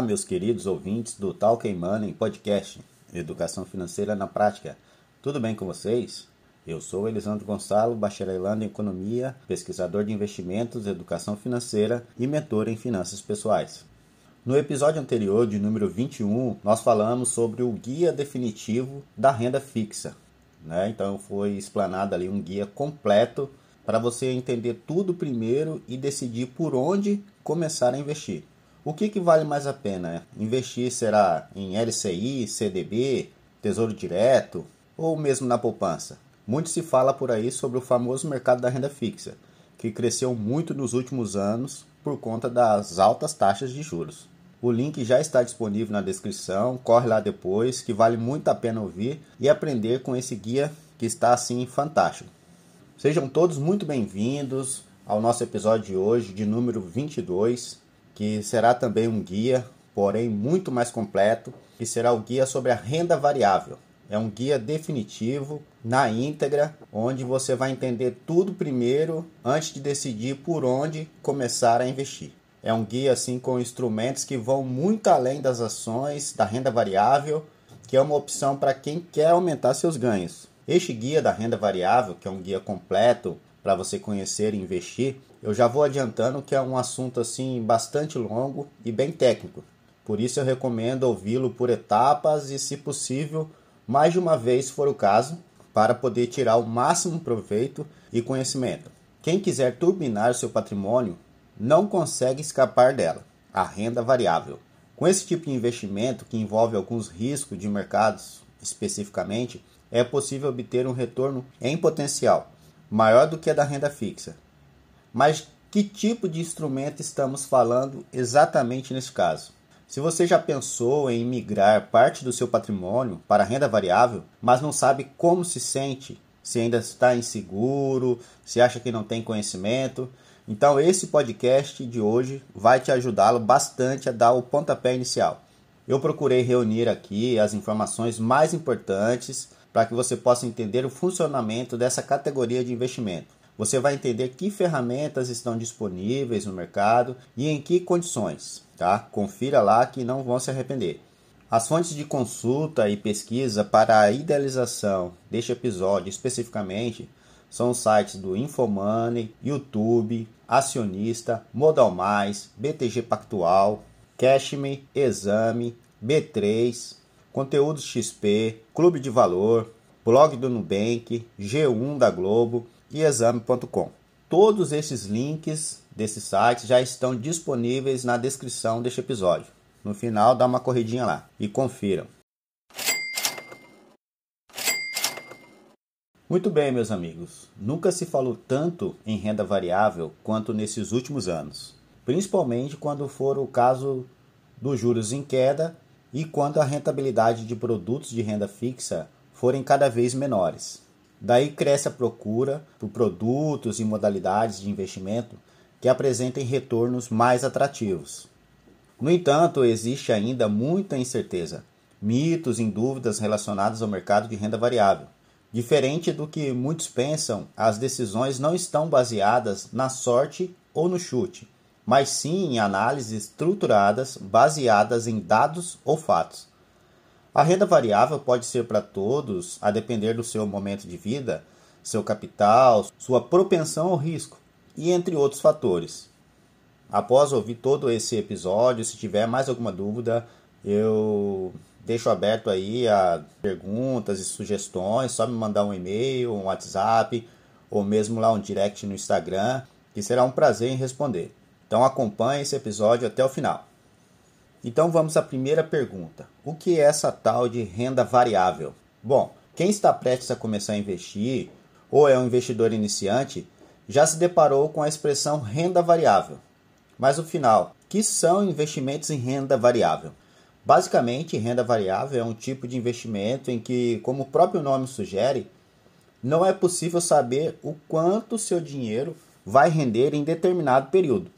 Olá, meus queridos ouvintes do Talking Money Podcast, Educação Financeira na Prática. Tudo bem com vocês? Eu sou Elisandro Gonçalo, bacharelando em Economia, pesquisador de investimentos, educação financeira e mentor em finanças pessoais. No episódio anterior, de número 21, nós falamos sobre o guia definitivo da renda fixa. Né? Então foi explanado ali um guia completo para você entender tudo primeiro e decidir por onde começar a investir. O que, que vale mais a pena? Investir será em LCI, CDB, Tesouro Direto ou mesmo na poupança? Muito se fala por aí sobre o famoso mercado da renda fixa, que cresceu muito nos últimos anos por conta das altas taxas de juros. O link já está disponível na descrição, corre lá depois, que vale muito a pena ouvir e aprender com esse guia que está assim fantástico. Sejam todos muito bem-vindos ao nosso episódio de hoje, de número 22, que será também um guia, porém muito mais completo, que será o guia sobre a renda variável. É um guia definitivo, na íntegra, onde você vai entender tudo primeiro antes de decidir por onde começar a investir. É um guia assim com instrumentos que vão muito além das ações, da renda variável, que é uma opção para quem quer aumentar seus ganhos. Este guia da renda variável, que é um guia completo para você conhecer e investir, eu já vou adiantando que é um assunto assim bastante longo e bem técnico. Por isso eu recomendo ouvi-lo por etapas e, se possível, mais de uma vez se for o caso, para poder tirar o máximo proveito e conhecimento. Quem quiser turbinar seu patrimônio não consegue escapar dela, a renda variável. Com esse tipo de investimento, que envolve alguns riscos de mercados especificamente, é possível obter um retorno em potencial maior do que a da renda fixa. Mas que tipo de instrumento estamos falando exatamente nesse caso? Se você já pensou em migrar parte do seu patrimônio para renda variável, mas não sabe como se sente, se ainda está inseguro, se acha que não tem conhecimento, então esse podcast de hoje vai te ajudá-lo bastante a dar o pontapé inicial. Eu procurei reunir aqui as informações mais importantes para que você possa entender o funcionamento dessa categoria de investimento. Você vai entender que ferramentas estão disponíveis no mercado e em que condições, tá? Confira lá que não vão se arrepender. As fontes de consulta e pesquisa para a idealização deste episódio especificamente são os sites do Infomoney, YouTube, Acionista, Modal Mais, BTG Pactual, Cashme, Exame, B3, Conteúdos XP, Clube de Valor, blog do Nubank, G1 da Globo e exame.com. Todos esses links desses sites já estão disponíveis na descrição deste episódio. No final, dá uma corridinha lá e confiram. Muito bem, meus amigos. Nunca se falou tanto em renda variável quanto nesses últimos anos, principalmente quando for o caso dos juros em queda e quando a rentabilidade de produtos de renda fixa forem cada vez menores. Daí cresce a procura por produtos e modalidades de investimento que apresentem retornos mais atrativos. No entanto, existe ainda muita incerteza, mitos e dúvidas relacionados ao mercado de renda variável. Diferente do que muitos pensam, as decisões não estão baseadas na sorte ou no chute, mas sim em análises estruturadas baseadas em dados ou fatos. A renda variável pode ser para todos, a depender do seu momento de vida, seu capital, sua propensão ao risco e entre outros fatores. Após ouvir todo esse episódio, se tiver mais alguma dúvida, eu deixo aberto aí a perguntas e sugestões, só me mandar um e-mail, um WhatsApp ou mesmo lá um direct no Instagram, que será um prazer em responder. Então acompanhe esse episódio até o final. Então vamos à primeira pergunta: o que é essa tal de renda variável? Bom, quem está prestes a começar a investir ou é um investidor iniciante já se deparou com a expressão renda variável. Mas o final, que são investimentos em renda variável? Basicamente, renda variável é um tipo de investimento em que, como o próprio nome sugere, não é possível saber o quanto seu dinheiro vai render em determinado período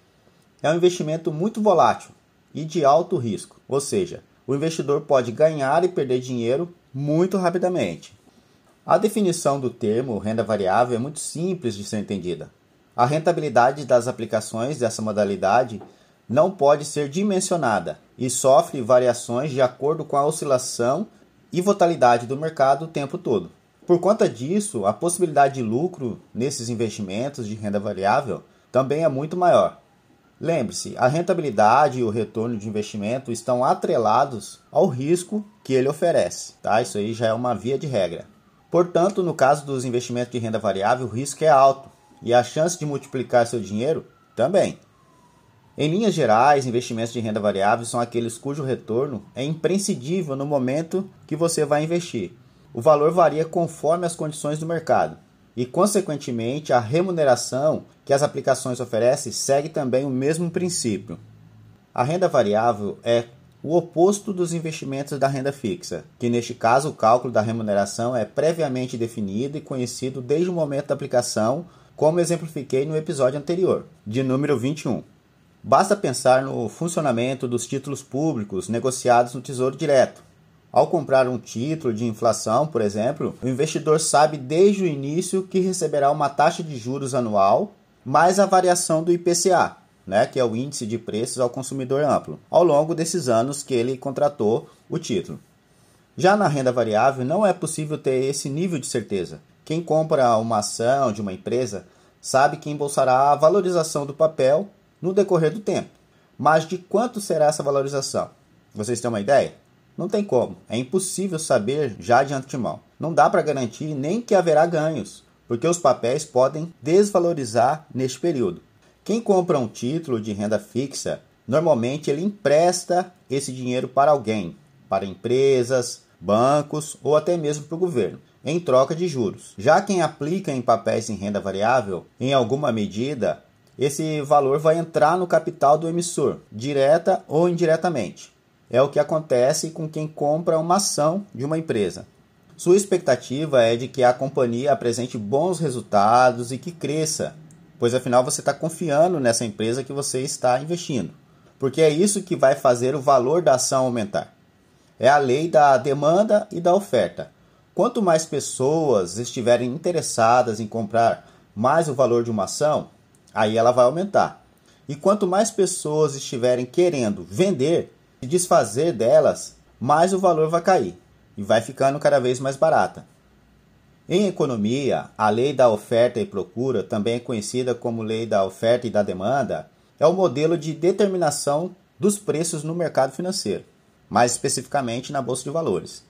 é um investimento muito volátil e de alto risco, ou seja, o investidor pode ganhar e perder dinheiro muito rapidamente. A definição do termo renda variável é muito simples de ser entendida. A rentabilidade das aplicações dessa modalidade não pode ser dimensionada e sofre variações de acordo com a oscilação e volatilidade do mercado o tempo todo. Por conta disso, a possibilidade de lucro nesses investimentos de renda variável também é muito maior. Lembre-se, a rentabilidade e o retorno de investimento estão atrelados ao risco que ele oferece, tá? Isso aí já é uma via de regra. Portanto, no caso dos investimentos de renda variável, o risco é alto e a chance de multiplicar seu dinheiro também. Em linhas gerais, investimentos de renda variável são aqueles cujo retorno é imprescindível no momento que você vai investir. O valor varia conforme as condições do mercado e, consequentemente, a remuneração que as aplicações oferecem segue também o mesmo princípio. A renda variável é o oposto dos investimentos da renda fixa, que neste caso o cálculo da remuneração é previamente definido e conhecido desde o momento da aplicação, como exemplifiquei no episódio anterior, de número 21. Basta pensar no funcionamento dos títulos públicos negociados no Tesouro Direto, ao comprar um título de inflação, por exemplo, o investidor sabe desde o início que receberá uma taxa de juros anual mais a variação do IPCA, né, que é o índice de preços ao consumidor amplo, ao longo desses anos que ele contratou o título. Já na renda variável, não é possível ter esse nível de certeza. Quem compra uma ação de uma empresa sabe que embolsará a valorização do papel no decorrer do tempo. Mas de quanto será essa valorização? Vocês têm uma ideia? Não tem como, é impossível saber já de antemão. Não dá para garantir nem que haverá ganhos, porque os papéis podem desvalorizar neste período. Quem compra um título de renda fixa, normalmente ele empresta esse dinheiro para alguém, para empresas, bancos ou até mesmo para o governo, em troca de juros. Já quem aplica em papéis em renda variável, em alguma medida, esse valor vai entrar no capital do emissor, direta ou indiretamente é o que acontece com quem compra uma ação de uma empresa. Sua expectativa é de que a companhia apresente bons resultados e que cresça, pois afinal você está confiando nessa empresa que você está investindo, porque é isso que vai fazer o valor da ação aumentar. É a lei da demanda e da oferta. Quanto mais pessoas estiverem interessadas em comprar mais o valor de uma ação, aí ela vai aumentar. E quanto mais pessoas estiverem querendo vender, se desfazer delas, mais o valor vai cair e vai ficando cada vez mais barata. Em economia, a lei da oferta e procura, também conhecida como lei da oferta e da demanda, é o modelo de determinação dos preços no mercado financeiro, mais especificamente na bolsa de valores.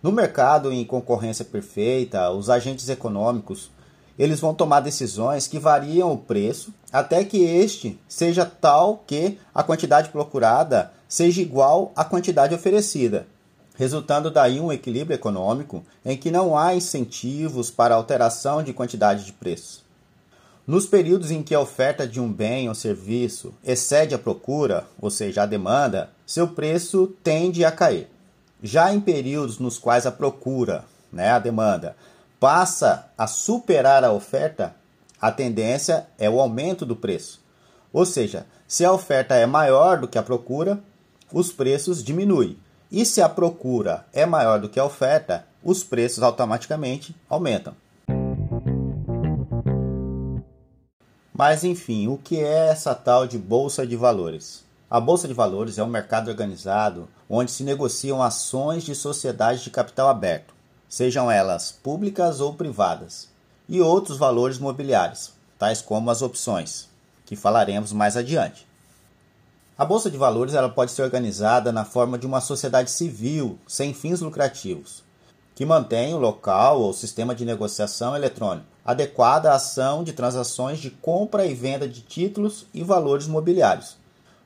No mercado em concorrência perfeita, os agentes econômicos eles vão tomar decisões que variam o preço até que este seja tal que a quantidade procurada seja igual à quantidade oferecida, resultando daí um equilíbrio econômico em que não há incentivos para alteração de quantidade de preço. Nos períodos em que a oferta de um bem ou serviço excede a procura, ou seja, a demanda, seu preço tende a cair. Já em períodos nos quais a procura, né, a demanda, passa a superar a oferta, a tendência é o aumento do preço. Ou seja, se a oferta é maior do que a procura, os preços diminuem. E se a procura é maior do que a oferta, os preços automaticamente aumentam. Mas enfim, o que é essa tal de bolsa de valores? A bolsa de valores é um mercado organizado onde se negociam ações de sociedades de capital aberto sejam elas públicas ou privadas, e outros valores mobiliários, tais como as opções, que falaremos mais adiante. A bolsa de valores ela pode ser organizada na forma de uma sociedade civil sem fins lucrativos, que mantém o local ou sistema de negociação eletrônico adequado à ação de transações de compra e venda de títulos e valores mobiliários.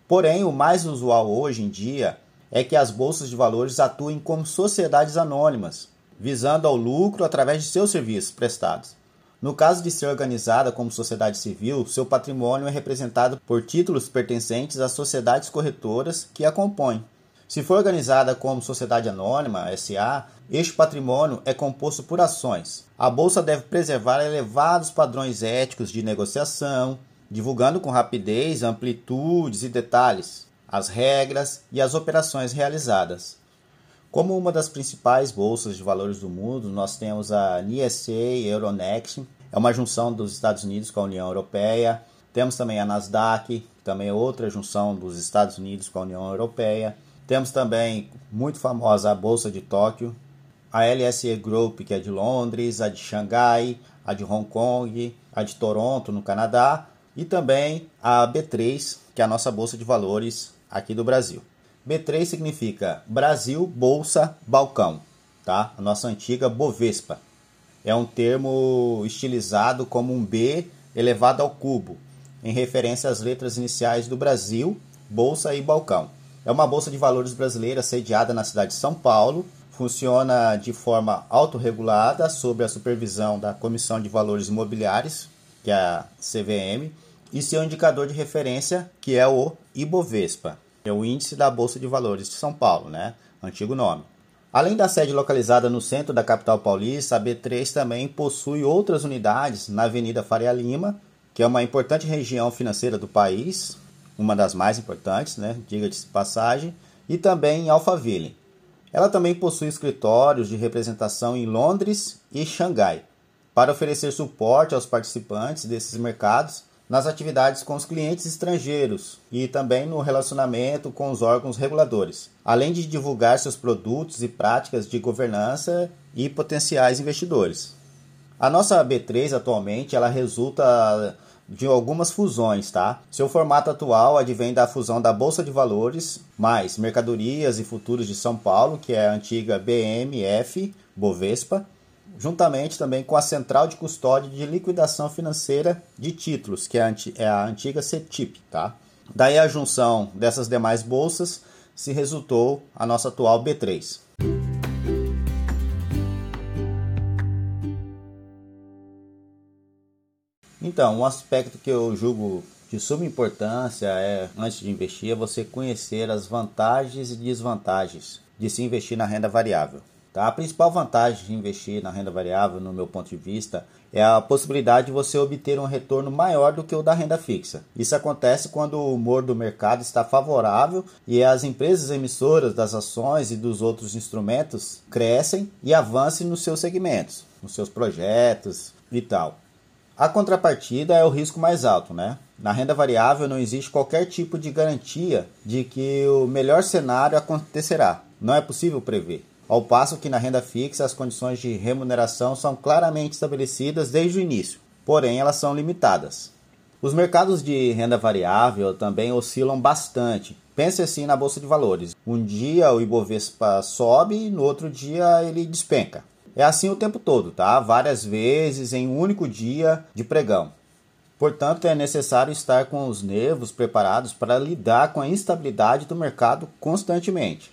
Porém, o mais usual hoje em dia é que as bolsas de valores atuem como sociedades anônimas, visando ao lucro através de seus serviços prestados. No caso de ser organizada como sociedade civil, seu patrimônio é representado por títulos pertencentes às sociedades corretoras que a compõem. Se for organizada como sociedade anônima, SA, este patrimônio é composto por ações. A bolsa deve preservar elevados padrões éticos de negociação, divulgando com rapidez, amplitudes e detalhes as regras e as operações realizadas. Como uma das principais bolsas de valores do mundo, nós temos a NISA Euronext, é uma junção dos Estados Unidos com a União Europeia, Temos também a Nasdaq, também é outra junção dos Estados Unidos com a União Europeia. Temos também muito famosa a Bolsa de Tóquio, a LSE Group, que é de Londres, a de Xangai, a de Hong Kong, a de Toronto, no Canadá, e também a B3, que é a nossa bolsa de valores aqui do Brasil. B3 significa Brasil Bolsa Balcão, tá? A nossa antiga Bovespa. É um termo estilizado como um B elevado ao cubo, em referência às letras iniciais do Brasil, Bolsa e Balcão. É uma bolsa de valores brasileira sediada na cidade de São Paulo funciona de forma autorregulada sob a supervisão da Comissão de Valores Imobiliários, que é a CVM, e seu indicador de referência, que é o Ibovespa, é o índice da Bolsa de Valores de São Paulo, né? Antigo nome. Além da sede localizada no centro da capital paulista, a B3 também possui outras unidades na Avenida Faria Lima, que é uma importante região financeira do país, uma das mais importantes, né? Diga-se de passagem, e também em Alphaville. Ela também possui escritórios de representação em Londres e Xangai, para oferecer suporte aos participantes desses mercados nas atividades com os clientes estrangeiros e também no relacionamento com os órgãos reguladores, além de divulgar seus produtos e práticas de governança e potenciais investidores. A nossa B3 atualmente ela resulta de algumas fusões, tá? Seu formato atual advém da fusão da Bolsa de Valores mais Mercadorias e Futuros de São Paulo, que é a antiga BMF Bovespa, juntamente também com a Central de Custódia de Liquidação Financeira de Títulos, que é a antiga CETIP, tá? Daí a junção dessas demais bolsas se resultou a nossa atual B3. Então, um aspecto que eu julgo de suma importância é, antes de investir, é você conhecer as vantagens e desvantagens de se investir na renda variável. Tá? A principal vantagem de investir na renda variável, no meu ponto de vista, é a possibilidade de você obter um retorno maior do que o da renda fixa. Isso acontece quando o humor do mercado está favorável e as empresas emissoras das ações e dos outros instrumentos crescem e avancem nos seus segmentos, nos seus projetos e tal. A contrapartida é o risco mais alto, né? Na renda variável não existe qualquer tipo de garantia de que o melhor cenário acontecerá. Não é possível prever. Ao passo que na renda fixa as condições de remuneração são claramente estabelecidas desde o início, porém elas são limitadas. Os mercados de renda variável também oscilam bastante. Pense assim na bolsa de valores. Um dia o Ibovespa sobe, no outro dia ele despenca. É assim o tempo todo, tá? Várias vezes em um único dia de pregão. Portanto, é necessário estar com os nervos preparados para lidar com a instabilidade do mercado constantemente.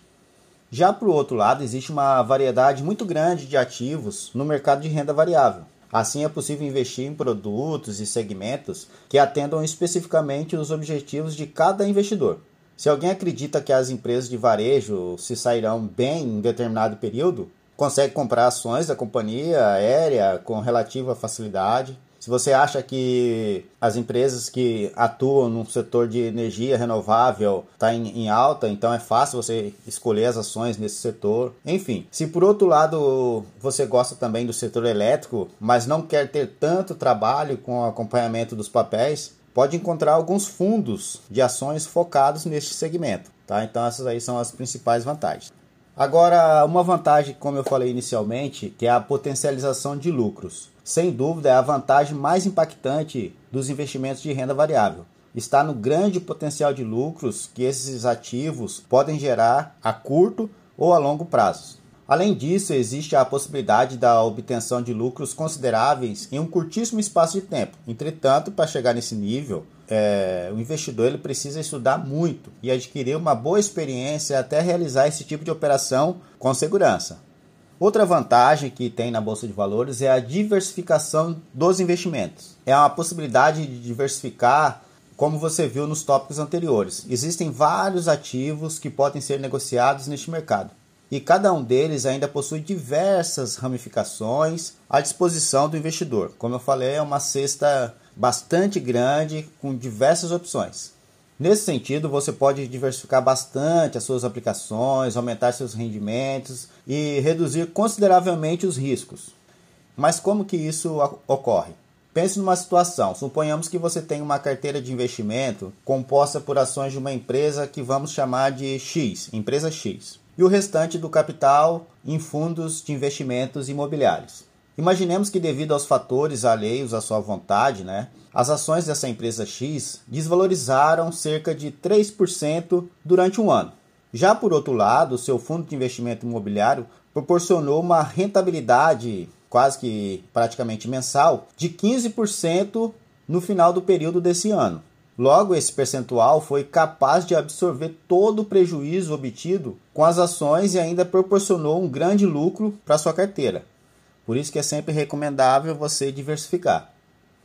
Já para o outro lado, existe uma variedade muito grande de ativos no mercado de renda variável. Assim, é possível investir em produtos e segmentos que atendam especificamente os objetivos de cada investidor. Se alguém acredita que as empresas de varejo se sairão bem em determinado período, consegue comprar ações da companhia aérea com relativa facilidade. Se você acha que as empresas que atuam no setor de energia renovável está em, em, alta, então é fácil você escolher as ações nesse setor. Enfim, se por outro lado você gosta também do setor elétrico, mas não quer ter tanto trabalho com o acompanhamento dos papéis, pode encontrar alguns fundos de ações focados neste segmento. Tá? Então essas aí são as principais vantagens. Agora, uma vantagem, como eu falei inicialmente, que é a potencialização de lucros. Sem dúvida, é a vantagem mais impactante dos investimentos de renda variável. Está no grande potencial de lucros que esses ativos podem gerar a curto ou a longo prazo. Além disso, existe a possibilidade da obtenção de lucros consideráveis em um curtíssimo espaço de tempo. Entretanto, para chegar nesse nível, é, o investidor ele precisa estudar muito e adquirir uma boa experiência até realizar esse tipo de operação com segurança. Outra vantagem que tem na bolsa de valores é a diversificação dos investimentos. É uma possibilidade de diversificar, como você viu nos tópicos anteriores. Existem vários ativos que podem ser negociados neste mercado e cada um deles ainda possui diversas ramificações à disposição do investidor. Como eu falei, é uma cesta bastante grande com diversas opções. Nesse sentido, você pode diversificar bastante as suas aplicações, aumentar seus rendimentos e reduzir consideravelmente os riscos. Mas como que isso ocorre? Pense numa situação, suponhamos que você tem uma carteira de investimento composta por ações de uma empresa que vamos chamar de X, empresa X, e o restante do capital em fundos de investimentos imobiliários. Imaginemos que devido aos fatores alheios à sua vontade, né, as ações dessa empresa X desvalorizaram cerca de 3% durante um ano. Já por outro lado, seu fundo de investimento imobiliário proporcionou uma rentabilidade quase que praticamente mensal, de 15% no final do período desse ano. Logo, esse percentual foi capaz de absorver todo o prejuízo obtido com as ações e ainda proporcionou um grande lucro para sua carteira. Por isso que é sempre recomendável você diversificar.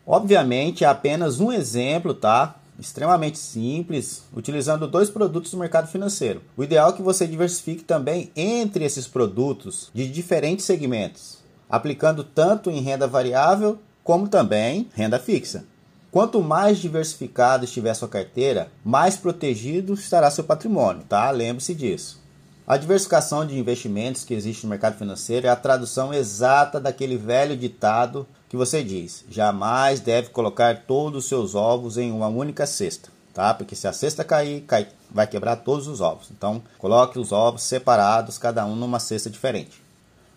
Obviamente, é apenas um exemplo, tá? Extremamente simples, utilizando dois produtos do mercado financeiro. O ideal é que você diversifique também entre esses produtos de diferentes segmentos aplicando tanto em renda variável como também renda fixa. Quanto mais diversificado estiver sua carteira, mais protegido estará seu patrimônio, tá? Lembre-se disso. A diversificação de investimentos que existe no mercado financeiro é a tradução exata daquele velho ditado que você diz: jamais deve colocar todos os seus ovos em uma única cesta, tá? Porque se a cesta cair, cai, vai quebrar todos os ovos. Então, coloque os ovos separados, cada um numa cesta diferente.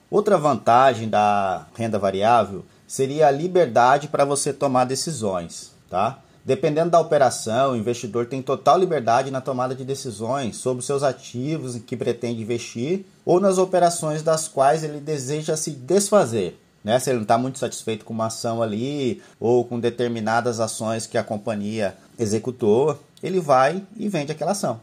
Outra vantagem da renda variável seria a liberdade para você tomar decisões, tá? Dependendo da operação, o investidor tem total liberdade na tomada de decisões sobre seus ativos em que pretende investir ou nas operações das quais ele deseja se desfazer. Né? Se ele não está muito satisfeito com uma ação ali ou com determinadas ações que a companhia executou, ele vai e vende aquela ação.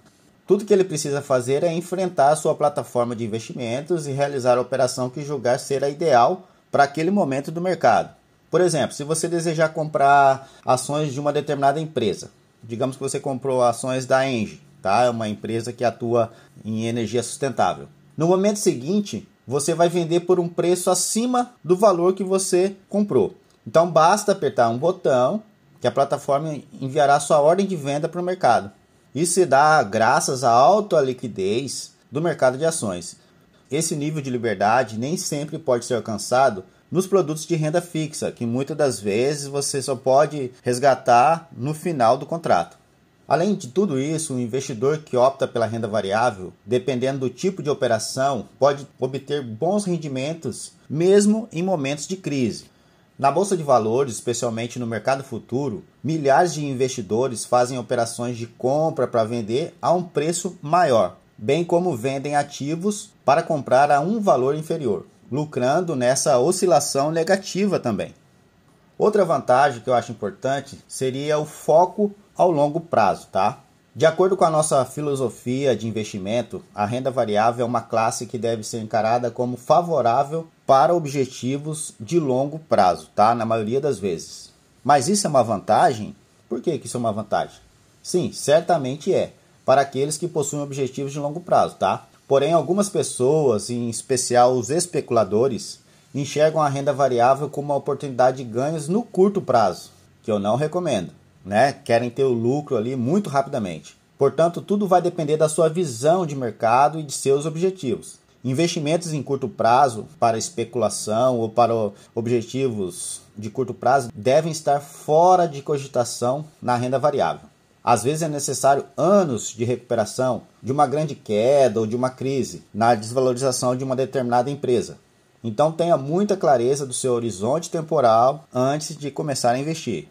Tudo que ele precisa fazer é enfrentar a sua plataforma de investimentos e realizar a operação que julgar ser a ideal para aquele momento do mercado. Por exemplo, se você desejar comprar ações de uma determinada empresa, digamos que você comprou ações da Engie, tá? É uma empresa que atua em energia sustentável. No momento seguinte, você vai vender por um preço acima do valor que você comprou. Então basta apertar um botão que a plataforma enviará sua ordem de venda para o mercado. Isso se dá graças à alta liquidez do mercado de ações. Esse nível de liberdade nem sempre pode ser alcançado nos produtos de renda fixa, que muitas das vezes você só pode resgatar no final do contrato. Além de tudo isso, o investidor que opta pela renda variável, dependendo do tipo de operação, pode obter bons rendimentos mesmo em momentos de crise. Na bolsa de valores, especialmente no mercado futuro, milhares de investidores fazem operações de compra para vender a um preço maior, bem como vendem ativos para comprar a um valor inferior, lucrando nessa oscilação negativa também. Outra vantagem que eu acho importante seria o foco ao longo prazo, tá? De acordo com a nossa filosofia de investimento, a renda variável é uma classe que deve ser encarada como favorável para objetivos de longo prazo, tá? Na maioria das vezes. Mas isso é uma vantagem? Por que, que isso é uma vantagem? Sim, certamente é, para aqueles que possuem objetivos de longo prazo, tá? Porém, algumas pessoas, em especial os especuladores, enxergam a renda variável como uma oportunidade de ganhos no curto prazo, que eu não recomendo né? Querem ter o lucro ali muito rapidamente. Portanto, tudo vai depender da sua visão de mercado e de seus objetivos. Investimentos em curto prazo para especulação ou para objetivos de curto prazo devem estar fora de cogitação na renda variável. Às vezes é necessário anos de recuperação de uma grande queda ou de uma crise na desvalorização de uma determinada empresa. Então tenha muita clareza do seu horizonte temporal antes de começar a investir.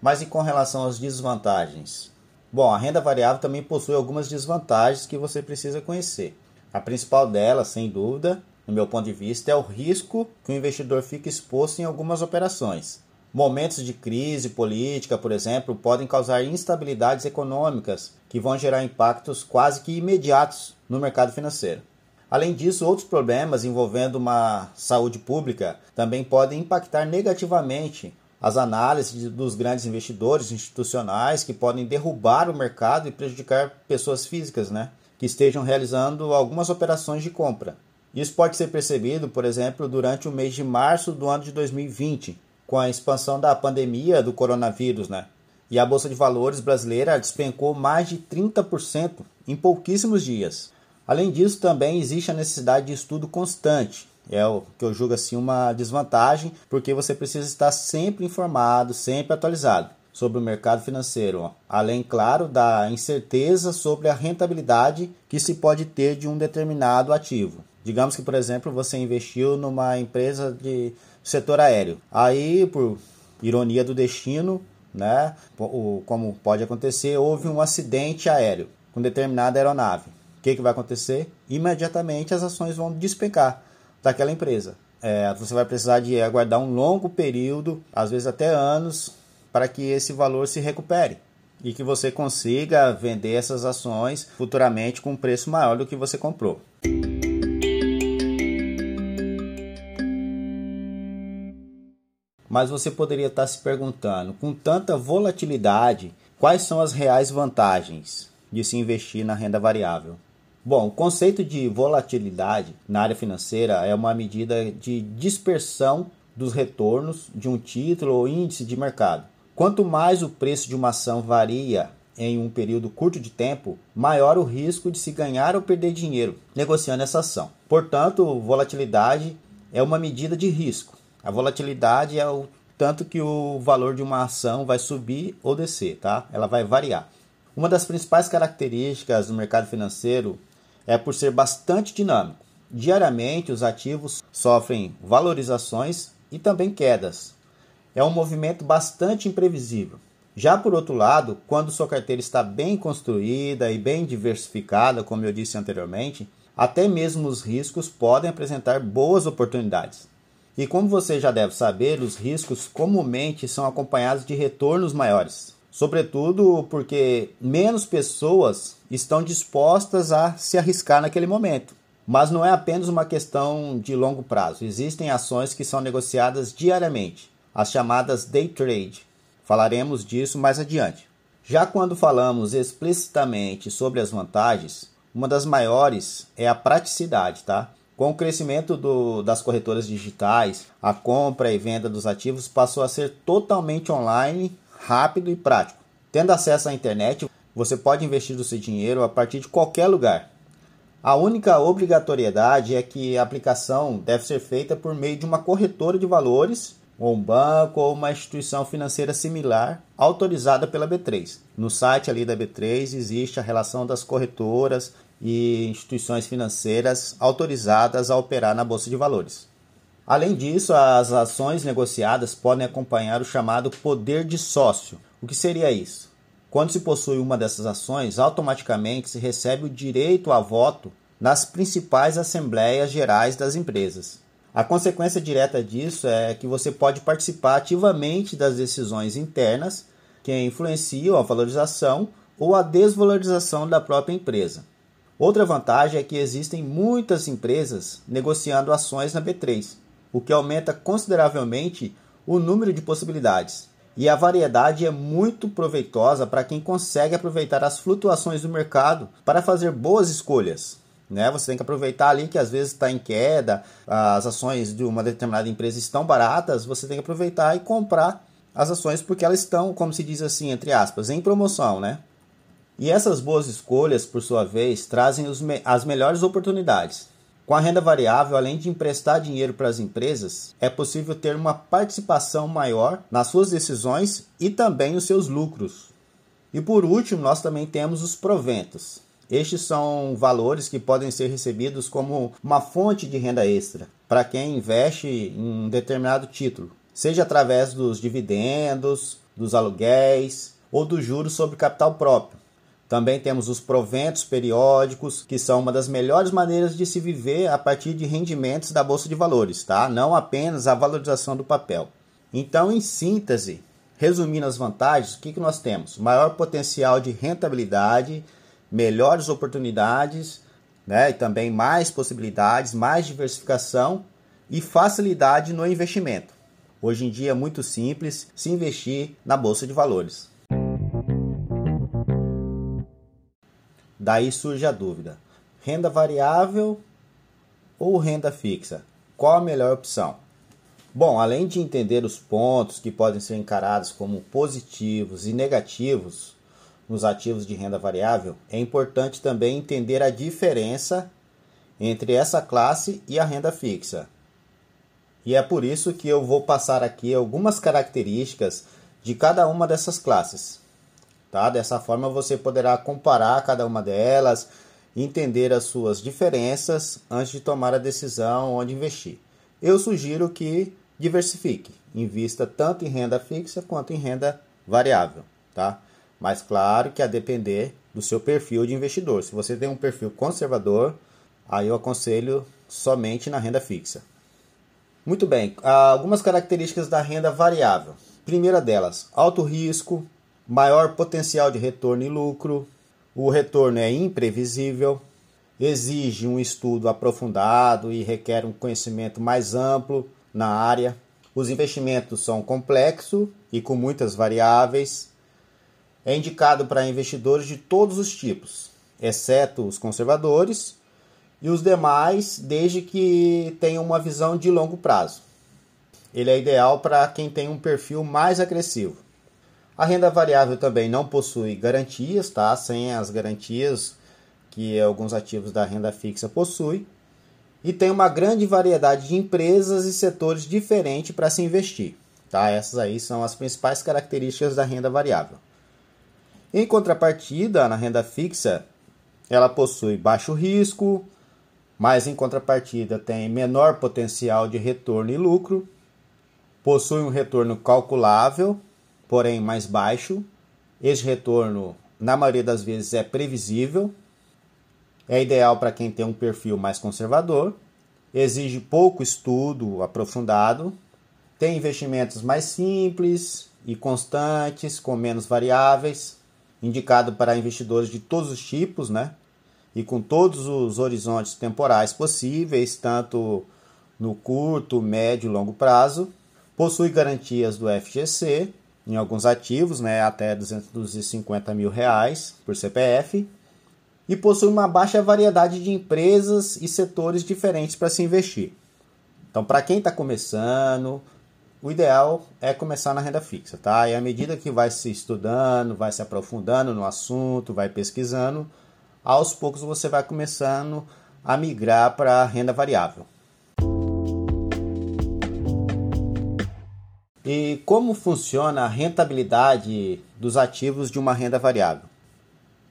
Mas e com relação às desvantagens? Bom, a renda variável também possui algumas desvantagens que você precisa conhecer. A principal delas, sem dúvida, no meu ponto de vista, é o risco que o investidor fica exposto em algumas operações. Momentos de crise política, por exemplo, podem causar instabilidades econômicas que vão gerar impactos quase que imediatos no mercado financeiro. Além disso, outros problemas envolvendo uma saúde pública também podem impactar negativamente as análises dos grandes investidores institucionais que podem derrubar o mercado e prejudicar pessoas físicas, né, que estejam realizando algumas operações de compra. Isso pode ser percebido, por exemplo, durante o mês de março do ano de 2020, com a expansão da pandemia do coronavírus, né? E a bolsa de valores brasileira despencou mais de 30% em pouquíssimos dias. Além disso, também existe a necessidade de estudo constante. É o que eu julgo assim uma desvantagem, porque você precisa estar sempre informado, sempre atualizado sobre o mercado financeiro, além, claro, da incerteza sobre a rentabilidade que se pode ter de um determinado ativo. Digamos que, por exemplo, você investiu numa empresa de setor aéreo. Aí, por ironia do destino, né, como pode acontecer, houve um acidente aéreo com determinada aeronave. O que, que vai acontecer? Imediatamente as ações vão despencar daquela empresa. É, você vai precisar de aguardar um longo período, às vezes até anos, para que esse valor se recupere e que você consiga vender essas ações futuramente com um preço maior do que você comprou. Mas você poderia estar se perguntando, com tanta volatilidade, quais são as reais vantagens de se investir na renda variável? Bom, o conceito de volatilidade na área financeira é uma medida de dispersão dos retornos de um título ou índice de mercado. Quanto mais o preço de uma ação varia em um período curto de tempo, maior o risco de se ganhar ou perder dinheiro negociando essa ação. Portanto, volatilidade é uma medida de risco. A volatilidade é o tanto que o valor de uma ação vai subir ou descer, tá? Ela vai variar. Uma das principais características do mercado financeiro é por ser bastante dinâmico. Diariamente, os ativos sofrem valorizações e também quedas, é um movimento bastante imprevisível. Já por outro lado, quando sua carteira está bem construída e bem diversificada, como eu disse anteriormente, até mesmo os riscos podem apresentar boas oportunidades. E como você já deve saber, os riscos comumente são acompanhados de retornos maiores, sobretudo porque menos pessoas estão dispostas a se arriscar naquele momento. Mas não é apenas uma questão de longo prazo, existem ações que são negociadas diariamente as chamadas day trade. Falaremos disso mais adiante. Já quando falamos explicitamente sobre as vantagens, uma das maiores é a praticidade, tá? Com o crescimento do, das corretoras digitais, a compra e venda dos ativos passou a ser totalmente online, rápido e prático. Tendo acesso à internet, você pode investir o seu dinheiro a partir de qualquer lugar. A única obrigatoriedade é que a aplicação deve ser feita por meio de uma corretora de valores ou um banco ou uma instituição financeira similar autorizada pela B3. No site ali da B3 existe a relação das corretoras e instituições financeiras autorizadas a operar na bolsa de valores. Além disso, as ações negociadas podem acompanhar o chamado poder de sócio. O que seria isso? Quando se possui uma dessas ações, automaticamente se recebe o direito a voto nas principais assembleias gerais das empresas. A consequência direta disso é que você pode participar ativamente das decisões internas que influenciam a valorização ou a desvalorização da própria empresa. Outra vantagem é que existem muitas empresas negociando ações na B3, o que aumenta consideravelmente o número de possibilidades. E a variedade é muito proveitosa para quem consegue aproveitar as flutuações do mercado para fazer boas escolhas. Né? Você tem que aproveitar ali que às vezes está em queda, as ações de uma determinada empresa estão baratas, você tem que aproveitar e comprar as ações porque elas estão, como se diz assim, entre aspas, em promoção, né? E essas boas escolhas, por sua vez, trazem me as melhores oportunidades. Com a renda variável, além de emprestar dinheiro para as empresas, é possível ter uma participação maior nas suas decisões e também nos seus lucros. E por último, nós também temos os proventos. Estes são valores que podem ser recebidos como uma fonte de renda extra para quem investe em um determinado título, seja através dos dividendos, dos aluguéis ou dos juros sobre capital próprio. Também temos os proventos periódicos, que são uma das melhores maneiras de se viver a partir de rendimentos da bolsa de valores, tá? Não apenas a valorização do papel. Então, em síntese, resumindo as vantagens, o que, que nós temos? Maior potencial de rentabilidade, melhores oportunidades, né? E também mais possibilidades, mais diversificação e facilidade no investimento. Hoje em dia é muito simples se investir na bolsa de valores. Daí surge a dúvida: renda variável ou renda fixa? Qual a melhor opção? Bom, além de entender os pontos que podem ser encarados como positivos e negativos nos ativos de renda variável, é importante também entender a diferença entre essa classe e a renda fixa. E é por isso que eu vou passar aqui algumas características de cada uma dessas classes. Tá? Dessa forma você poderá comparar cada uma delas, entender as suas diferenças antes de tomar a decisão onde investir. Eu sugiro que diversifique, invista tanto em renda fixa quanto em renda variável, tá? Mas claro que a depender do seu perfil de investidor. Se você tem um perfil conservador, aí eu aconselho somente na renda fixa. Muito bem, algumas características da renda variável. Primeira delas, alto risco, maior potencial de retorno e lucro, o retorno é imprevisível, exige um estudo aprofundado e requer um conhecimento mais amplo na área. Os investimentos são complexos e com muitas variáveis. É indicado para investidores de todos os tipos, exceto os conservadores e os demais, desde que tenham uma visão de longo prazo. Ele é ideal para quem tem um perfil mais agressivo. A renda variável também não possui garantias, tá? Sem as garantias que alguns ativos da renda fixa possuem. E tem uma grande variedade de empresas e setores diferentes para se investir. Tá? Essas aí são as principais características da renda variável. Em contrapartida, na renda fixa, ela possui baixo risco, mas em contrapartida tem menor potencial de retorno e lucro, possui um retorno calculável porém mais baixo. Esse retorno, na maioria das vezes, é previsível. É ideal para quem tem um perfil mais conservador. Exige pouco estudo aprofundado. Tem investimentos mais simples e constantes, com menos variáveis. Indicado para investidores de todos os tipos, né? E com todos os horizontes temporais possíveis, tanto no curto, médio e longo prazo. Possui garantias do FGC em alguns ativos, né, até 250 mil reais por CPF, e possui uma baixa variedade de empresas e setores diferentes para se investir. Então, para quem está começando, o ideal é começar na renda fixa, tá? E à medida que vai se estudando, vai se aprofundando no assunto, vai pesquisando, aos poucos você vai começando a migrar para a renda variável. E como funciona a rentabilidade dos ativos de uma renda variável?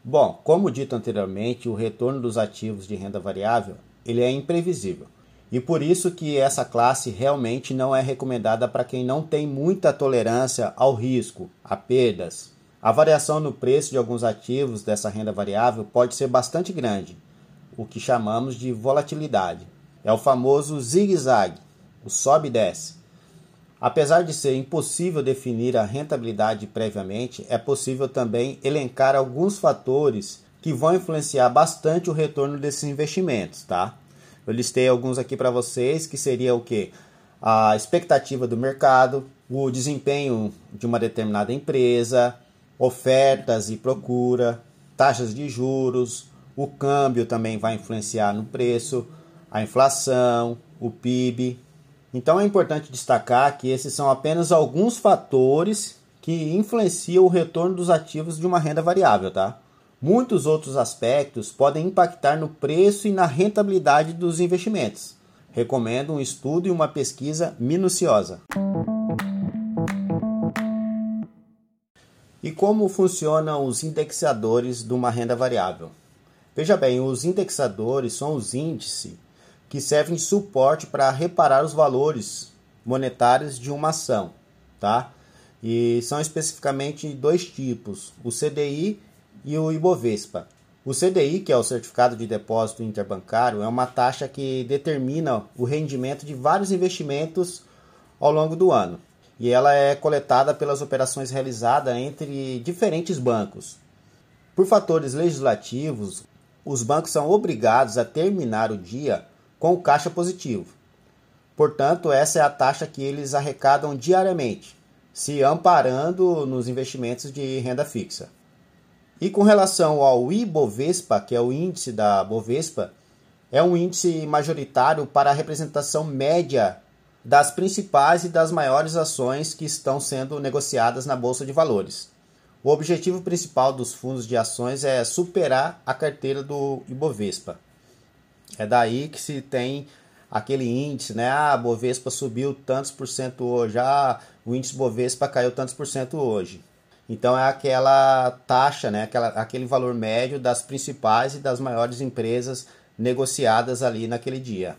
Bom, como dito anteriormente, o retorno dos ativos de renda variável ele é imprevisível. E por isso que essa classe realmente não é recomendada para quem não tem muita tolerância ao risco, a perdas. A variação no preço de alguns ativos dessa renda variável pode ser bastante grande, o que chamamos de volatilidade. É o famoso zigue-zague, o sobe e desce. Apesar de ser impossível definir a rentabilidade previamente, é possível também elencar alguns fatores que vão influenciar bastante o retorno desses investimentos, tá? Eu listei alguns aqui para vocês, que seria o que? A expectativa do mercado, o desempenho de uma determinada empresa, ofertas e procura, taxas de juros, o câmbio também vai influenciar no preço, a inflação, o PIB, então é importante destacar que esses são apenas alguns fatores que influenciam o retorno dos ativos de uma renda variável, tá? Muitos outros aspectos podem impactar no preço e na rentabilidade dos investimentos. Recomendo um estudo e uma pesquisa minuciosa. E como funcionam os indexadores de uma renda variável? Veja bem, os indexadores são os índices que servem de suporte para reparar os valores monetários de uma ação, tá? E são especificamente dois tipos, o CDI e o Ibovespa. O CDI, que é o Certificado de Depósito Interbancário, é uma taxa que determina o rendimento de vários investimentos ao longo do ano. E ela é coletada pelas operações realizadas entre diferentes bancos. Por fatores legislativos, os bancos são obrigados a terminar o dia com o caixa positivo. Portanto, essa é a taxa que eles arrecadam diariamente, se amparando nos investimentos de renda fixa. E com relação ao Ibovespa, que é o índice da Bovespa, é um índice majoritário para a representação média das principais e das maiores ações que estão sendo negociadas na bolsa de valores. O objetivo principal dos fundos de ações é superar a carteira do Ibovespa. É daí que se tem aquele índice, né? Ah, a Bovespa subiu tantos por cento hoje, ah, o índice Bovespa caiu tantos por cento hoje. Então é aquela taxa, né? Aquela, aquele valor médio das principais e das maiores empresas negociadas ali naquele dia.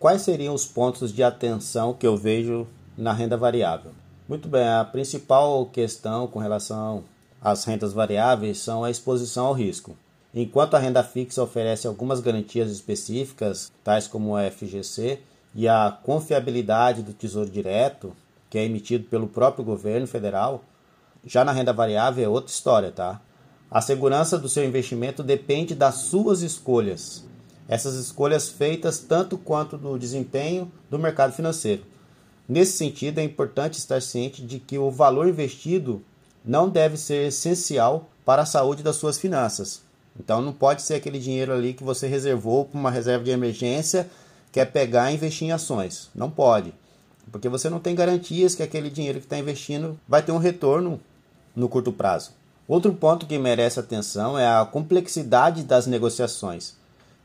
Quais seriam os pontos de atenção que eu vejo na renda variável? Muito bem, a principal questão com relação às rendas variáveis são a exposição ao risco. Enquanto a renda fixa oferece algumas garantias específicas, tais como o FGC, e a confiabilidade do Tesouro Direto, que é emitido pelo próprio governo federal, já na renda variável é outra história, tá? A segurança do seu investimento depende das suas escolhas. Essas escolhas feitas tanto quanto do desempenho do mercado financeiro. Nesse sentido, é importante estar ciente de que o valor investido não deve ser essencial para a saúde das suas finanças. Então não pode ser aquele dinheiro ali que você reservou para uma reserva de emergência, quer pegar e investir em ações. Não pode. Porque você não tem garantias que aquele dinheiro que está investindo vai ter um retorno no curto prazo. Outro ponto que merece atenção é a complexidade das negociações.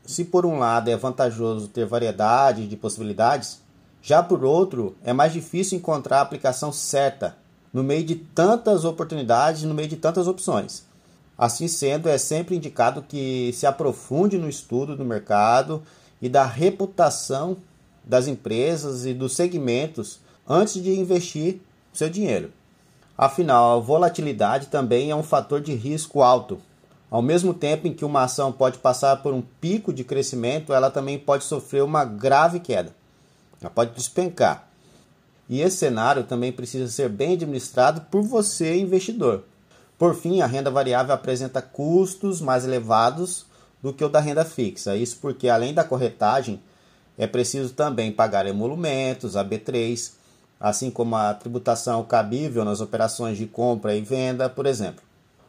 Se por um lado é vantajoso ter variedade de possibilidades, já por outro é mais difícil encontrar a aplicação certa no meio de tantas oportunidades, no meio de tantas opções. Assim sendo, é sempre indicado que se aprofunde no estudo do mercado e da reputação das empresas e dos segmentos antes de investir seu dinheiro. Afinal, a volatilidade também é um fator de risco alto. Ao mesmo tempo em que uma ação pode passar por um pico de crescimento, ela também pode sofrer uma grave queda. Ela pode despencar. E esse cenário também precisa ser bem administrado por você, investidor. Por fim, a renda variável apresenta custos mais elevados do que o da renda fixa. Isso porque, além da corretagem, é preciso também pagar emolumentos, AB3, assim como a tributação cabível nas operações de compra e venda, por exemplo.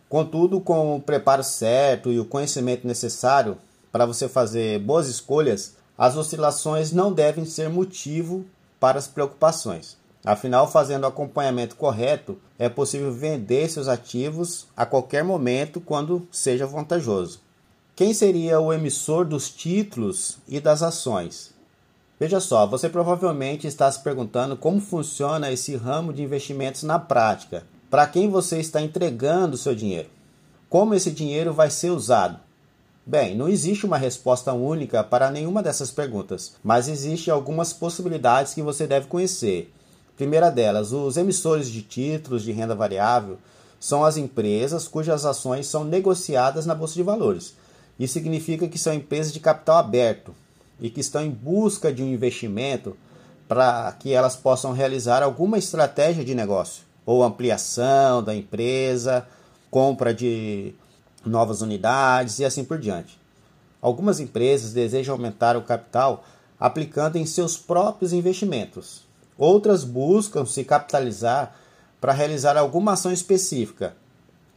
Contudo, com o preparo certo e o conhecimento necessário para você fazer boas escolhas, as oscilações não devem ser motivo para as preocupações. Afinal, fazendo o acompanhamento correto, é possível vender seus ativos a qualquer momento quando seja vantajoso. Quem seria o emissor dos títulos e das ações? Veja só, você provavelmente está se perguntando como funciona esse ramo de investimentos na prática. Para quem você está entregando seu dinheiro? Como esse dinheiro vai ser usado? Bem, não existe uma resposta única para nenhuma dessas perguntas, mas existem algumas possibilidades que você deve conhecer. Primeira delas, os emissores de títulos de renda variável são as empresas cujas ações são negociadas na bolsa de valores. Isso significa que são empresas de capital aberto, e que estão em busca de um investimento para que elas possam realizar alguma estratégia de negócio, ou ampliação da empresa, compra de novas unidades e assim por diante. Algumas empresas desejam aumentar o capital aplicando em seus próprios investimentos. Outras buscam se capitalizar para realizar alguma ação específica.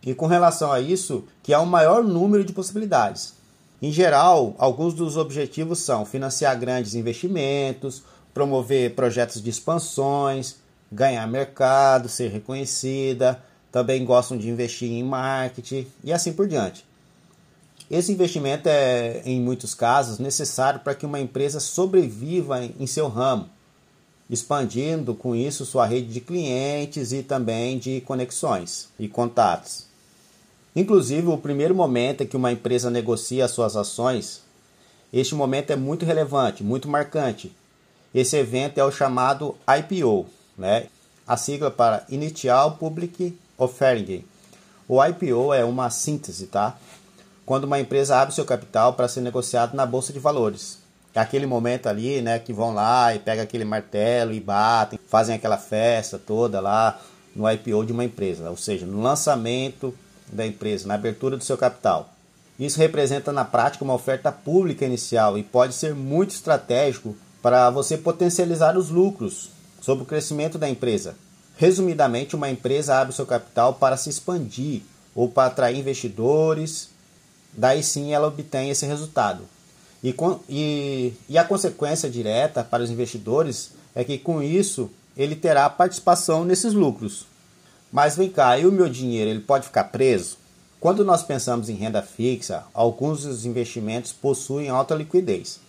E com relação a isso, que há um maior número de possibilidades. Em geral, alguns dos objetivos são financiar grandes investimentos, promover projetos de expansões, ganhar mercado, ser reconhecida, também gostam de investir em marketing e assim por diante. Esse investimento é, em muitos casos, necessário para que uma empresa sobreviva em seu ramo, expandindo com isso sua rede de clientes e também de conexões e contatos. Inclusive, o primeiro momento em que uma empresa negocia suas ações, este momento é muito relevante, muito marcante. Esse evento é o chamado IPO, né? a sigla para Initial Public Offering. O IPO é uma síntese, tá? Quando uma empresa abre seu capital para ser negociado na bolsa de valores. É aquele momento ali, né, que vão lá e pega aquele martelo e batem, fazem aquela festa toda lá no IPO de uma empresa, ou seja, no lançamento da empresa, na abertura do seu capital. Isso representa na prática uma oferta pública inicial e pode ser muito estratégico para você potencializar os lucros sobre o crescimento da empresa. Resumidamente, uma empresa abre seu capital para se expandir ou para atrair investidores, daí sim ela obtém esse resultado. E, e, e a consequência direta para os investidores é que com isso ele terá participação nesses lucros. Mas vem cá, e o meu dinheiro ele pode ficar preso? Quando nós pensamos em renda fixa, alguns dos investimentos possuem alta liquidez.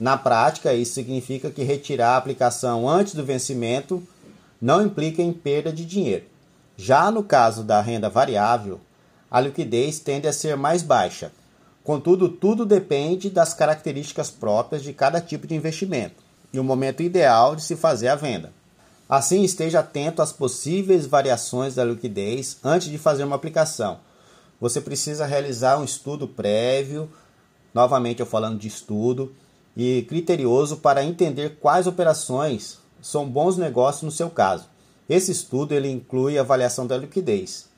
Na prática, isso significa que retirar a aplicação antes do vencimento não implica em perda de dinheiro. Já no caso da renda variável, a liquidez tende a ser mais baixa. Contudo, tudo depende das características próprias de cada tipo de investimento e o momento ideal de se fazer a venda. Assim, esteja atento às possíveis variações da liquidez antes de fazer uma aplicação. Você precisa realizar um estudo prévio, novamente eu falando de estudo, e criterioso para entender quais operações são bons negócios no seu caso. Esse estudo ele inclui a avaliação da liquidez,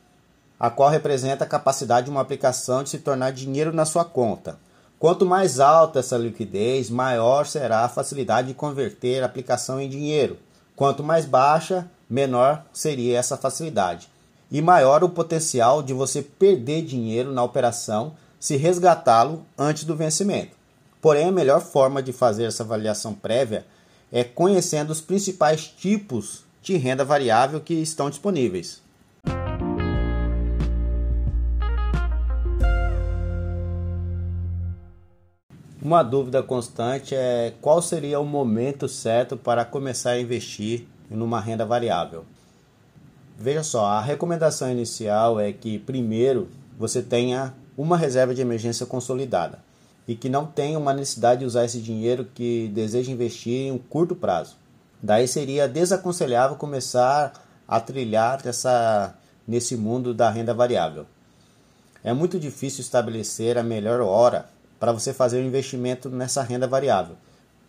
a qual representa a capacidade de uma aplicação de se tornar dinheiro na sua conta. Quanto mais alta essa liquidez, maior será a facilidade de converter a aplicação em dinheiro. Quanto mais baixa, menor seria essa facilidade. E maior o potencial de você perder dinheiro na operação se resgatá-lo antes do vencimento. Porém, a melhor forma de fazer essa avaliação prévia é conhecendo os principais tipos de renda variável que estão disponíveis. Uma dúvida constante é qual seria o momento certo para começar a investir em uma renda variável. Veja só, a recomendação inicial é que primeiro você tenha uma reserva de emergência consolidada e que não tenha uma necessidade de usar esse dinheiro que deseja investir em um curto prazo. Daí seria desaconselhável começar a trilhar essa, nesse mundo da renda variável. É muito difícil estabelecer a melhor hora para você fazer um investimento nessa renda variável.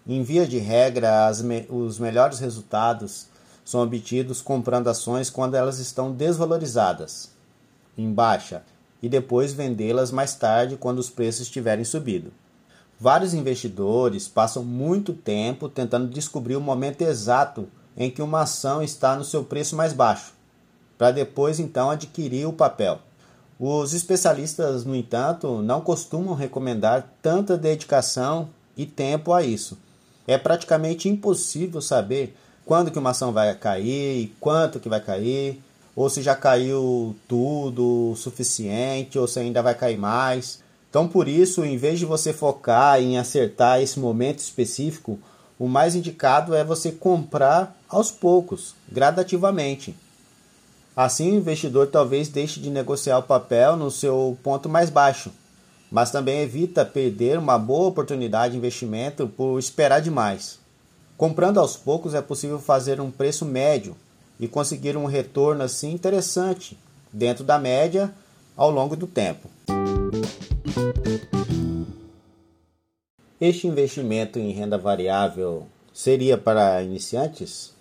Em via de regra, me os melhores resultados são obtidos comprando ações quando elas estão desvalorizadas, em baixa, e depois vendê-las mais tarde quando os preços estiverem subido. Vários investidores passam muito tempo tentando descobrir o momento exato em que uma ação está no seu preço mais baixo, para depois então adquirir o papel. Os especialistas, no entanto, não costumam recomendar tanta dedicação e tempo a isso. É praticamente impossível saber quando que uma ação vai cair e quanto que vai cair, ou se já caiu tudo o suficiente, ou se ainda vai cair mais. Então, por isso, em vez de você focar em acertar esse momento específico, o mais indicado é você comprar aos poucos, gradativamente. Assim, o investidor talvez deixe de negociar o papel no seu ponto mais baixo, mas também evita perder uma boa oportunidade de investimento por esperar demais. Comprando aos poucos é possível fazer um preço médio e conseguir um retorno assim interessante dentro da média ao longo do tempo. Este investimento em renda variável seria para iniciantes?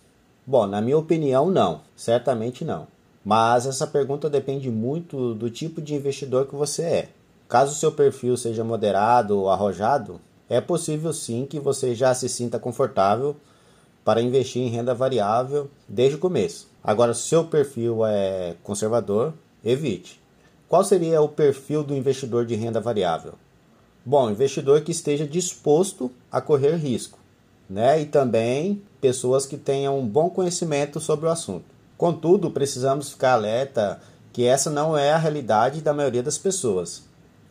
Bom, na minha opinião, não, certamente não. Mas essa pergunta depende muito do tipo de investidor que você é. Caso seu perfil seja moderado ou arrojado, é possível sim que você já se sinta confortável para investir em renda variável desde o começo. Agora, se seu perfil é conservador, evite. Qual seria o perfil do investidor de renda variável? Bom, investidor que esteja disposto a correr risco, né? E também pessoas que tenham um bom conhecimento sobre o assunto. Contudo, precisamos ficar alerta que essa não é a realidade da maioria das pessoas.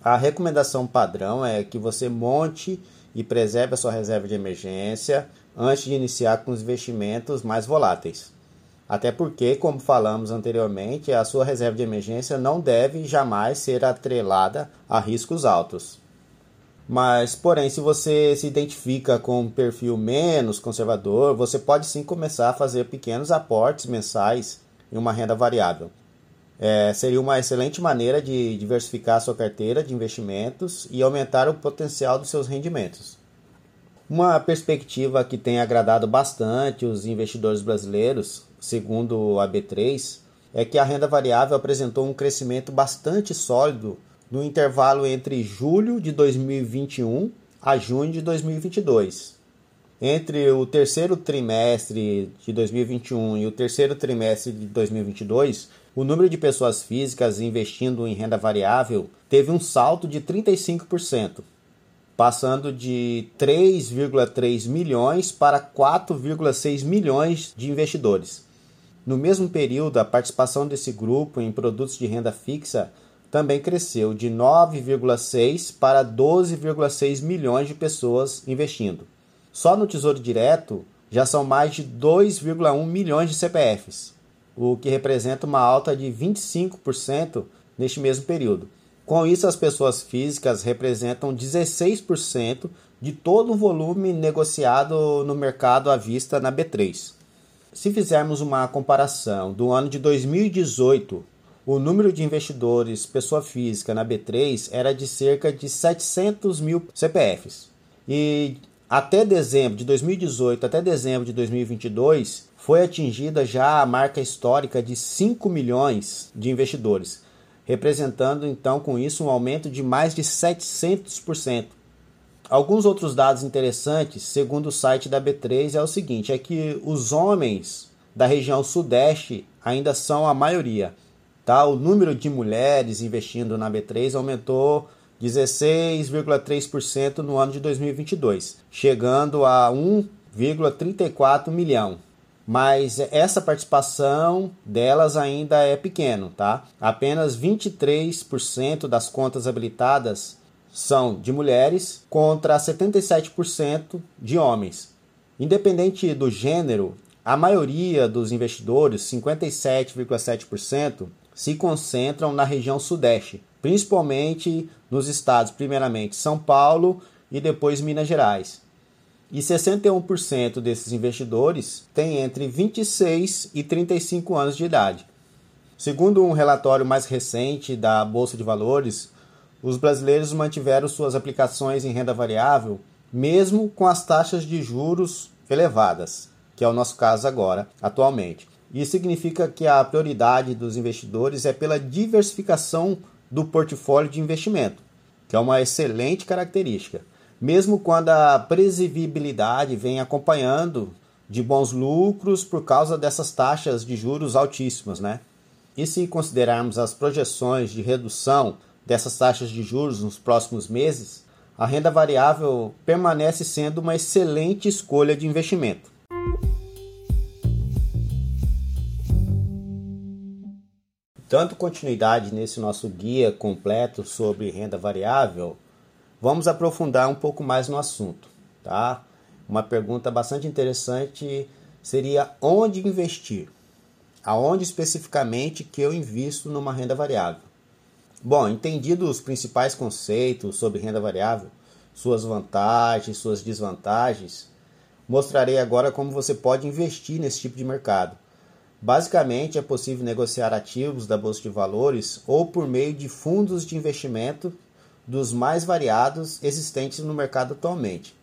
A recomendação padrão é que você monte e preserve a sua reserva de emergência antes de iniciar com os investimentos mais voláteis. Até porque, como falamos anteriormente, a sua reserva de emergência não deve jamais ser atrelada a riscos altos. Mas, porém, se você se identifica com um perfil menos conservador, você pode sim começar a fazer pequenos aportes mensais em uma renda variável. É, seria uma excelente maneira de diversificar a sua carteira de investimentos e aumentar o potencial dos seus rendimentos. Uma perspectiva que tem agradado bastante os investidores brasileiros, segundo a B3, é que a renda variável apresentou um crescimento bastante sólido no intervalo entre julho de 2021 a junho de 2022. Entre o terceiro trimestre de 2021 e o terceiro trimestre de 2022, o número de pessoas físicas investindo em renda variável teve um salto de 35%, passando de 3,3 milhões para 4,6 milhões de investidores. No mesmo período, a participação desse grupo em produtos de renda fixa também cresceu de 9,6 para 12,6 milhões de pessoas investindo. Só no Tesouro Direto já são mais de 2,1 milhões de CPFs, o que representa uma alta de 25% neste mesmo período. Com isso, as pessoas físicas representam 16% de todo o volume negociado no mercado à vista na B3. Se fizermos uma comparação do ano de 2018, o número de investidores pessoa física na B3 era de cerca de 700 mil CPFs. E até dezembro de 2018 até dezembro de 2022 foi atingida já a marca histórica de 5 milhões de investidores, representando então com isso um aumento de mais de 700%. Alguns outros dados interessantes, segundo o site da B3, é o seguinte: é que os homens da região sudeste ainda são a maioria. Tá? O número de mulheres investindo na B3 aumentou 16,3% no ano de 2022, chegando a 1,34 milhão. Mas essa participação delas ainda é pequeno, tá? Apenas 23% das contas habilitadas são de mulheres contra 77% de homens. Independente do gênero, a maioria dos investidores, 57,7%, se concentram na região sudeste, principalmente nos estados, primeiramente São Paulo e depois Minas Gerais. E 61% desses investidores têm entre 26 e 35 anos de idade. Segundo um relatório mais recente da Bolsa de Valores, os brasileiros mantiveram suas aplicações em renda variável mesmo com as taxas de juros elevadas, que é o nosso caso agora, atualmente. Isso significa que a prioridade dos investidores é pela diversificação do portfólio de investimento, que é uma excelente característica, mesmo quando a previsibilidade vem acompanhando de bons lucros por causa dessas taxas de juros altíssimas, né? E se considerarmos as projeções de redução dessas taxas de juros nos próximos meses, a renda variável permanece sendo uma excelente escolha de investimento. Dando continuidade nesse nosso guia completo sobre renda variável, vamos aprofundar um pouco mais no assunto, tá? Uma pergunta bastante interessante seria onde investir? Aonde especificamente que eu invisto numa renda variável? Bom, entendido os principais conceitos sobre renda variável, suas vantagens, suas desvantagens, mostrarei agora como você pode investir nesse tipo de mercado. Basicamente, é possível negociar ativos da bolsa de valores ou por meio de fundos de investimento dos mais variados existentes no mercado atualmente.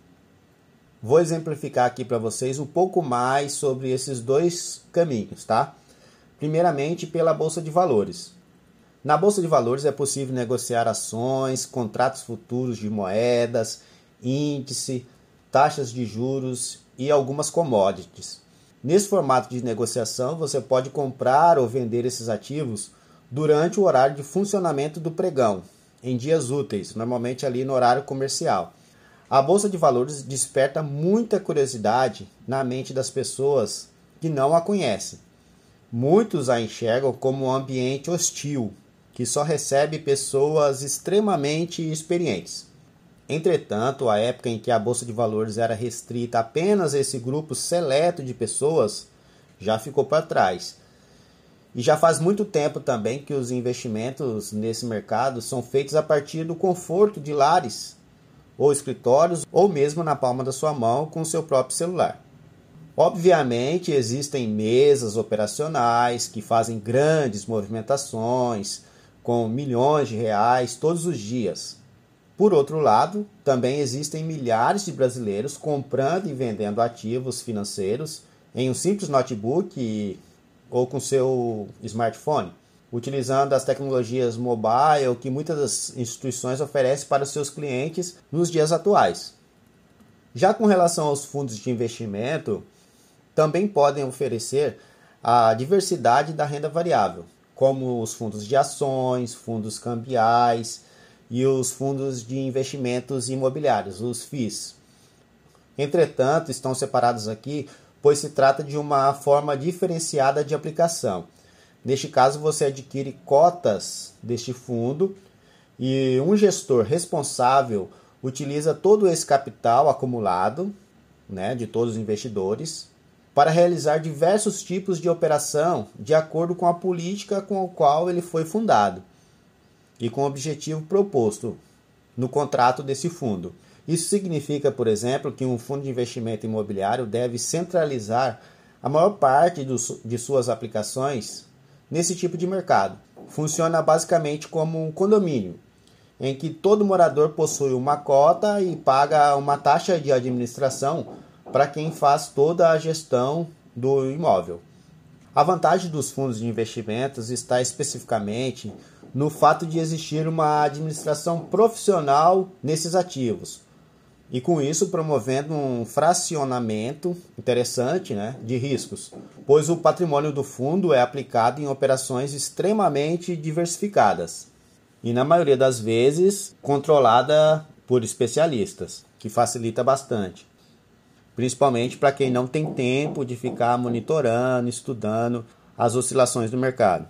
Vou exemplificar aqui para vocês um pouco mais sobre esses dois caminhos, tá? Primeiramente, pela bolsa de valores. Na bolsa de valores é possível negociar ações, contratos futuros de moedas, índice, taxas de juros e algumas commodities. Nesse formato de negociação, você pode comprar ou vender esses ativos durante o horário de funcionamento do pregão, em dias úteis, normalmente ali no horário comercial. A bolsa de valores desperta muita curiosidade na mente das pessoas que não a conhecem. Muitos a enxergam como um ambiente hostil, que só recebe pessoas extremamente experientes. Entretanto, a época em que a bolsa de valores era restrita apenas a esse grupo seleto de pessoas já ficou para trás. E já faz muito tempo também que os investimentos nesse mercado são feitos a partir do conforto de lares ou escritórios ou mesmo na palma da sua mão com o seu próprio celular. Obviamente, existem mesas operacionais que fazem grandes movimentações, com milhões de reais todos os dias. Por outro lado, também existem milhares de brasileiros comprando e vendendo ativos financeiros em um simples notebook ou com seu smartphone, utilizando as tecnologias mobile que muitas das instituições oferecem para seus clientes nos dias atuais. Já com relação aos fundos de investimento, também podem oferecer a diversidade da renda variável, como os fundos de ações, fundos cambiais, e os fundos de investimentos imobiliários, os FIIs. Entretanto, estão separados aqui, pois se trata de uma forma diferenciada de aplicação. Neste caso, você adquire cotas deste fundo e um gestor responsável utiliza todo esse capital acumulado né, de todos os investidores para realizar diversos tipos de operação de acordo com a política com a qual ele foi fundado e com o objetivo proposto no contrato desse fundo. Isso significa, por exemplo, que um fundo de investimento imobiliário deve centralizar a maior parte de suas aplicações nesse tipo de mercado. Funciona basicamente como um condomínio, em que todo morador possui uma cota e paga uma taxa de administração para quem faz toda a gestão do imóvel. A vantagem dos fundos de investimentos está especificamente no fato de existir uma administração profissional nesses ativos. E com isso promovendo um fracionamento interessante né, de riscos, pois o patrimônio do fundo é aplicado em operações extremamente diversificadas e, na maioria das vezes, controlada por especialistas, que facilita bastante. Principalmente para quem não tem tempo de ficar monitorando, estudando as oscilações do mercado.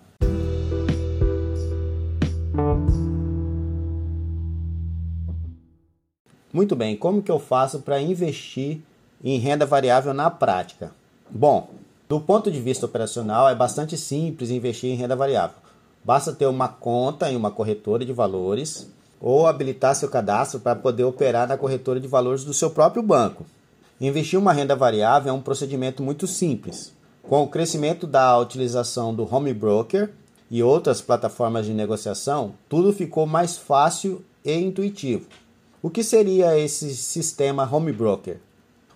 Muito bem, como que eu faço para investir em renda variável na prática? Bom, do ponto de vista operacional, é bastante simples investir em renda variável. Basta ter uma conta em uma corretora de valores ou habilitar seu cadastro para poder operar na corretora de valores do seu próprio banco. Investir uma renda variável é um procedimento muito simples. Com o crescimento da utilização do home broker e outras plataformas de negociação, tudo ficou mais fácil e intuitivo. O que seria esse sistema home broker?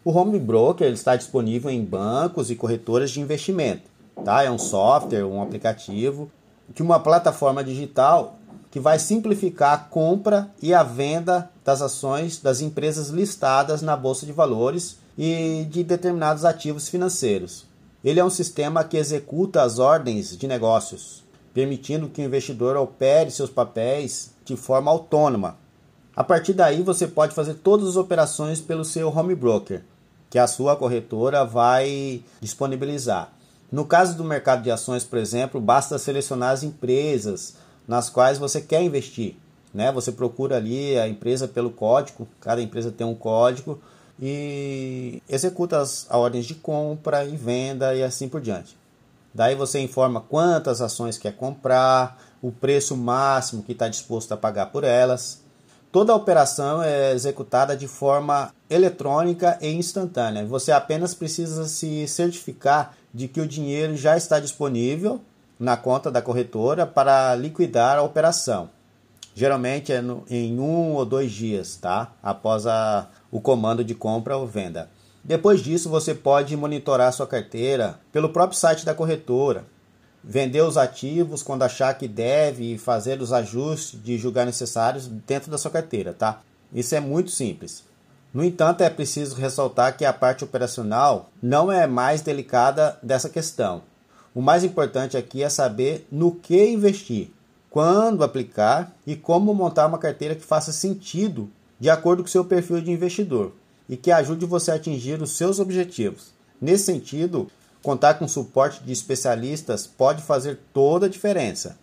O home broker está disponível em bancos e corretoras de investimento. Tá? É um software, um aplicativo, que uma plataforma digital que vai simplificar a compra e a venda das ações das empresas listadas na bolsa de valores e de determinados ativos financeiros. Ele é um sistema que executa as ordens de negócios, permitindo que o investidor opere seus papéis de forma autônoma, a partir daí, você pode fazer todas as operações pelo seu home broker, que a sua corretora vai disponibilizar. No caso do mercado de ações, por exemplo, basta selecionar as empresas nas quais você quer investir. Né? Você procura ali a empresa pelo código, cada empresa tem um código e executa as ordens de compra e venda e assim por diante. Daí você informa quantas ações quer comprar, o preço máximo que está disposto a pagar por elas Toda a operação é executada de forma eletrônica e instantânea. Você apenas precisa se certificar de que o dinheiro já está disponível na conta da corretora para liquidar a operação. Geralmente é no, em um ou dois dias, tá? Após a, o comando de compra ou venda. Depois disso, você pode monitorar sua carteira pelo próprio site da corretora vender os ativos quando achar que deve e fazer os ajustes de julgar necessários dentro da sua carteira, tá? Isso é muito simples. No entanto, é preciso ressaltar que a parte operacional não é mais delicada dessa questão. O mais importante aqui é saber no que investir, quando aplicar e como montar uma carteira que faça sentido de acordo com seu perfil de investidor e que ajude você a atingir os seus objetivos. Nesse sentido, Contar com suporte de especialistas pode fazer toda a diferença.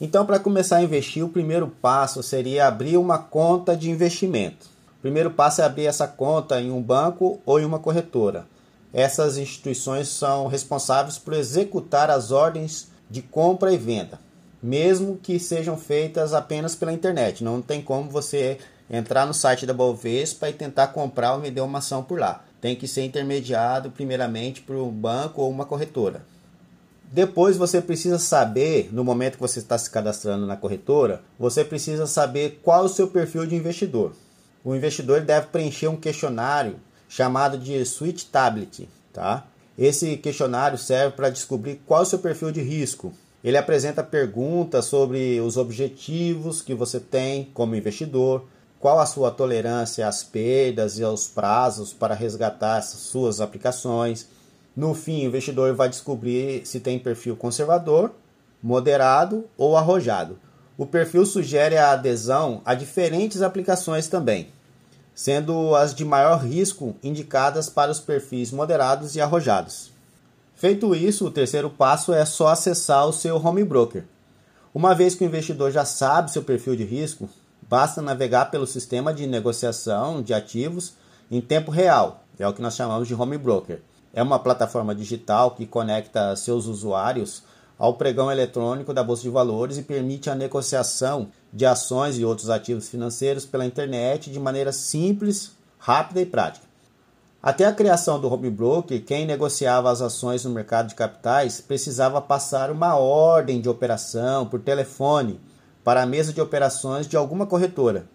Então, para começar a investir, o primeiro passo seria abrir uma conta de investimento. O primeiro passo é abrir essa conta em um banco ou em uma corretora. Essas instituições são responsáveis por executar as ordens de compra e venda, mesmo que sejam feitas apenas pela internet. Não tem como você entrar no site da Bovespa e tentar comprar ou vender uma ação por lá tem que ser intermediado primeiramente por um banco ou uma corretora. Depois você precisa saber, no momento que você está se cadastrando na corretora, você precisa saber qual o seu perfil de investidor. O investidor deve preencher um questionário chamado de Tablet, tá? Esse questionário serve para descobrir qual o seu perfil de risco. Ele apresenta perguntas sobre os objetivos que você tem como investidor, qual a sua tolerância às perdas e aos prazos para resgatar suas aplicações. No fim, o investidor vai descobrir se tem perfil conservador, moderado ou arrojado. O perfil sugere a adesão a diferentes aplicações também, sendo as de maior risco indicadas para os perfis moderados e arrojados. Feito isso, o terceiro passo é só acessar o seu home broker. Uma vez que o investidor já sabe seu perfil de risco, basta navegar pelo sistema de negociação de ativos em tempo real, é o que nós chamamos de home broker. É uma plataforma digital que conecta seus usuários ao pregão eletrônico da Bolsa de Valores e permite a negociação de ações e outros ativos financeiros pela internet de maneira simples, rápida e prática. Até a criação do home broker, quem negociava as ações no mercado de capitais precisava passar uma ordem de operação por telefone para a mesa de operações de alguma corretora.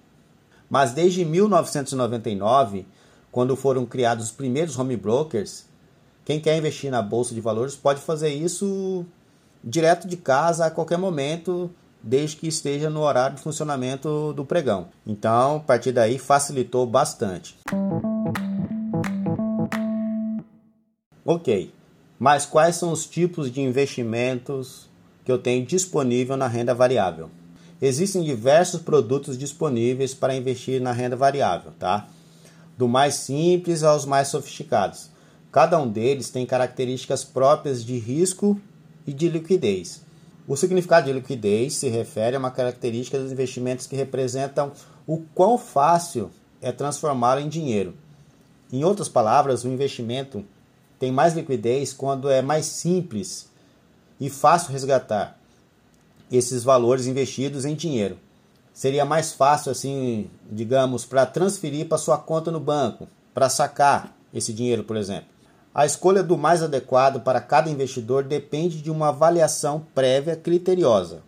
Mas desde 1999, quando foram criados os primeiros home brokers, quem quer investir na bolsa de valores pode fazer isso direto de casa a qualquer momento, desde que esteja no horário de funcionamento do pregão. Então, a partir daí facilitou bastante. Ok, mas quais são os tipos de investimentos que eu tenho disponível na renda variável? Existem diversos produtos disponíveis para investir na renda variável, tá? Do mais simples aos mais sofisticados. Cada um deles tem características próprias de risco e de liquidez. O significado de liquidez se refere a uma característica dos investimentos que representam o quão fácil é transformá-lo em dinheiro. Em outras palavras, o investimento tem mais liquidez quando é mais simples e fácil resgatar esses valores investidos em dinheiro. Seria mais fácil, assim, digamos, para transferir para sua conta no banco, para sacar esse dinheiro, por exemplo. A escolha do mais adequado para cada investidor depende de uma avaliação prévia criteriosa.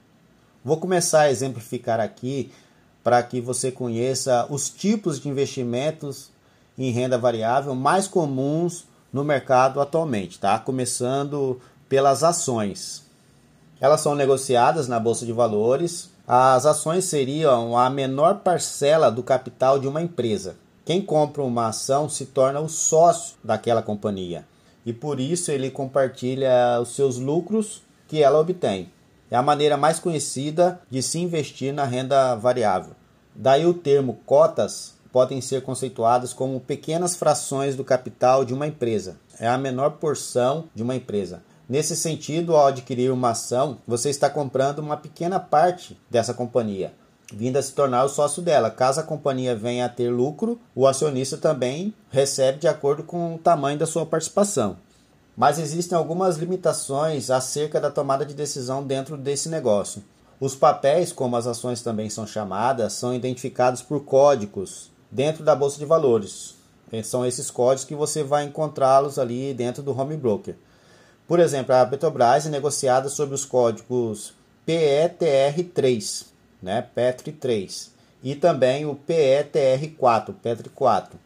Vou começar a exemplificar aqui para que você conheça os tipos de investimentos em renda variável mais comuns no mercado atualmente, tá? Começando pelas ações. Elas são negociadas na bolsa de valores. As ações seriam a menor parcela do capital de uma empresa. Quem compra uma ação se torna o sócio daquela companhia e por isso ele compartilha os seus lucros que ela obtém. É a maneira mais conhecida de se investir na renda variável. Daí o termo cotas podem ser conceituadas como pequenas frações do capital de uma empresa. É a menor porção de uma empresa. Nesse sentido, ao adquirir uma ação, você está comprando uma pequena parte dessa companhia, vindo a se tornar o sócio dela. Caso a companhia venha a ter lucro, o acionista também recebe de acordo com o tamanho da sua participação. Mas existem algumas limitações acerca da tomada de decisão dentro desse negócio. Os papéis, como as ações também são chamadas, são identificados por códigos dentro da bolsa de valores. São esses códigos que você vai encontrá-los ali dentro do home broker. Por exemplo, a Petrobras é negociada sob os códigos PETR3, né, PETR 3, e também o PETR4, PETR 4.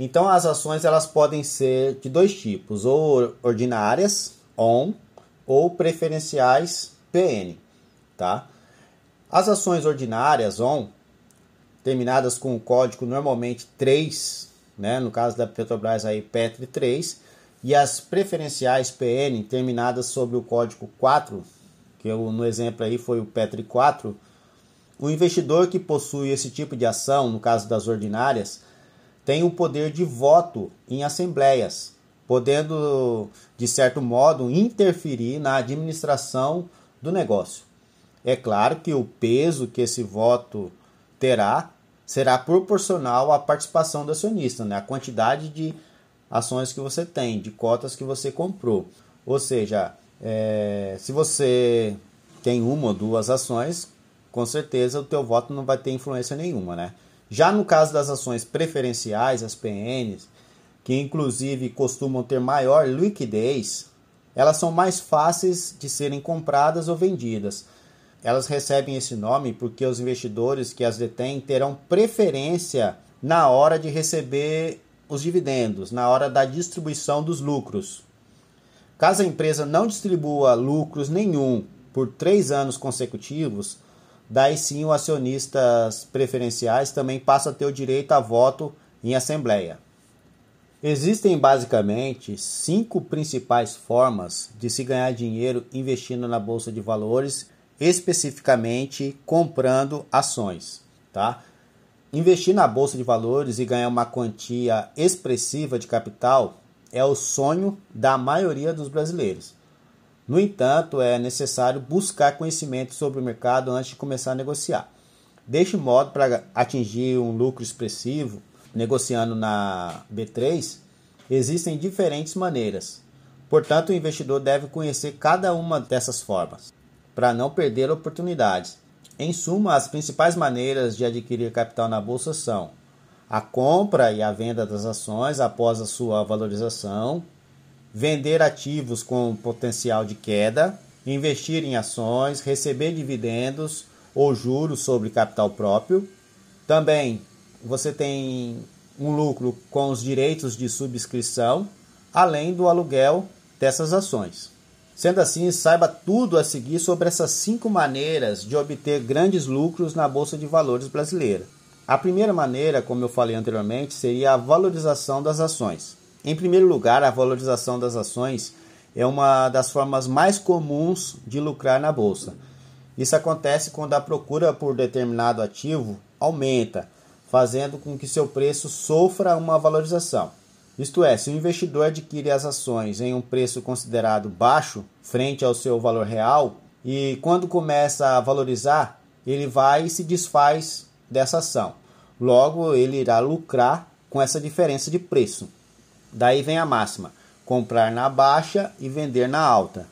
Então as ações elas podem ser de dois tipos, ou ordinárias, ON, ou preferenciais, PN, tá? As ações ordinárias, ON, terminadas com o código normalmente 3, né, no caso da Petrobras aí PETR 3, e as preferenciais PN terminadas sob o código 4, que eu, no exemplo aí foi o PETR 4, o investidor que possui esse tipo de ação, no caso das ordinárias, tem o poder de voto em assembleias, podendo, de certo modo, interferir na administração do negócio. É claro que o peso que esse voto terá será proporcional à participação do acionista, né? a quantidade de ações que você tem, de cotas que você comprou. Ou seja, é, se você tem uma ou duas ações, com certeza o teu voto não vai ter influência nenhuma, né? Já no caso das ações preferenciais, as PNs, que inclusive costumam ter maior liquidez, elas são mais fáceis de serem compradas ou vendidas. Elas recebem esse nome porque os investidores que as detêm terão preferência na hora de receber os dividendos, na hora da distribuição dos lucros. Caso a empresa não distribua lucros nenhum por três anos consecutivos, daí sim os acionistas preferenciais também passam a ter o direito a voto em assembleia. Existem basicamente cinco principais formas de se ganhar dinheiro investindo na bolsa de valores especificamente comprando ações, tá? Investir na bolsa de valores e ganhar uma quantia expressiva de capital é o sonho da maioria dos brasileiros. No entanto, é necessário buscar conhecimento sobre o mercado antes de começar a negociar. Deste modo, para atingir um lucro expressivo, negociando na B3, existem diferentes maneiras. Portanto, o investidor deve conhecer cada uma dessas formas, para não perder oportunidades. Em suma, as principais maneiras de adquirir capital na bolsa são a compra e a venda das ações após a sua valorização, vender ativos com potencial de queda, investir em ações, receber dividendos ou juros sobre capital próprio. Também você tem um lucro com os direitos de subscrição, além do aluguel dessas ações. Sendo assim, saiba tudo a seguir sobre essas cinco maneiras de obter grandes lucros na Bolsa de Valores brasileira. A primeira maneira, como eu falei anteriormente, seria a valorização das ações. Em primeiro lugar, a valorização das ações é uma das formas mais comuns de lucrar na bolsa. Isso acontece quando a procura por determinado ativo aumenta, fazendo com que seu preço sofra uma valorização. Isto é, se o investidor adquire as ações em um preço considerado baixo frente ao seu valor real e quando começa a valorizar, ele vai e se desfaz dessa ação. Logo, ele irá lucrar com essa diferença de preço. Daí vem a máxima: comprar na baixa e vender na alta.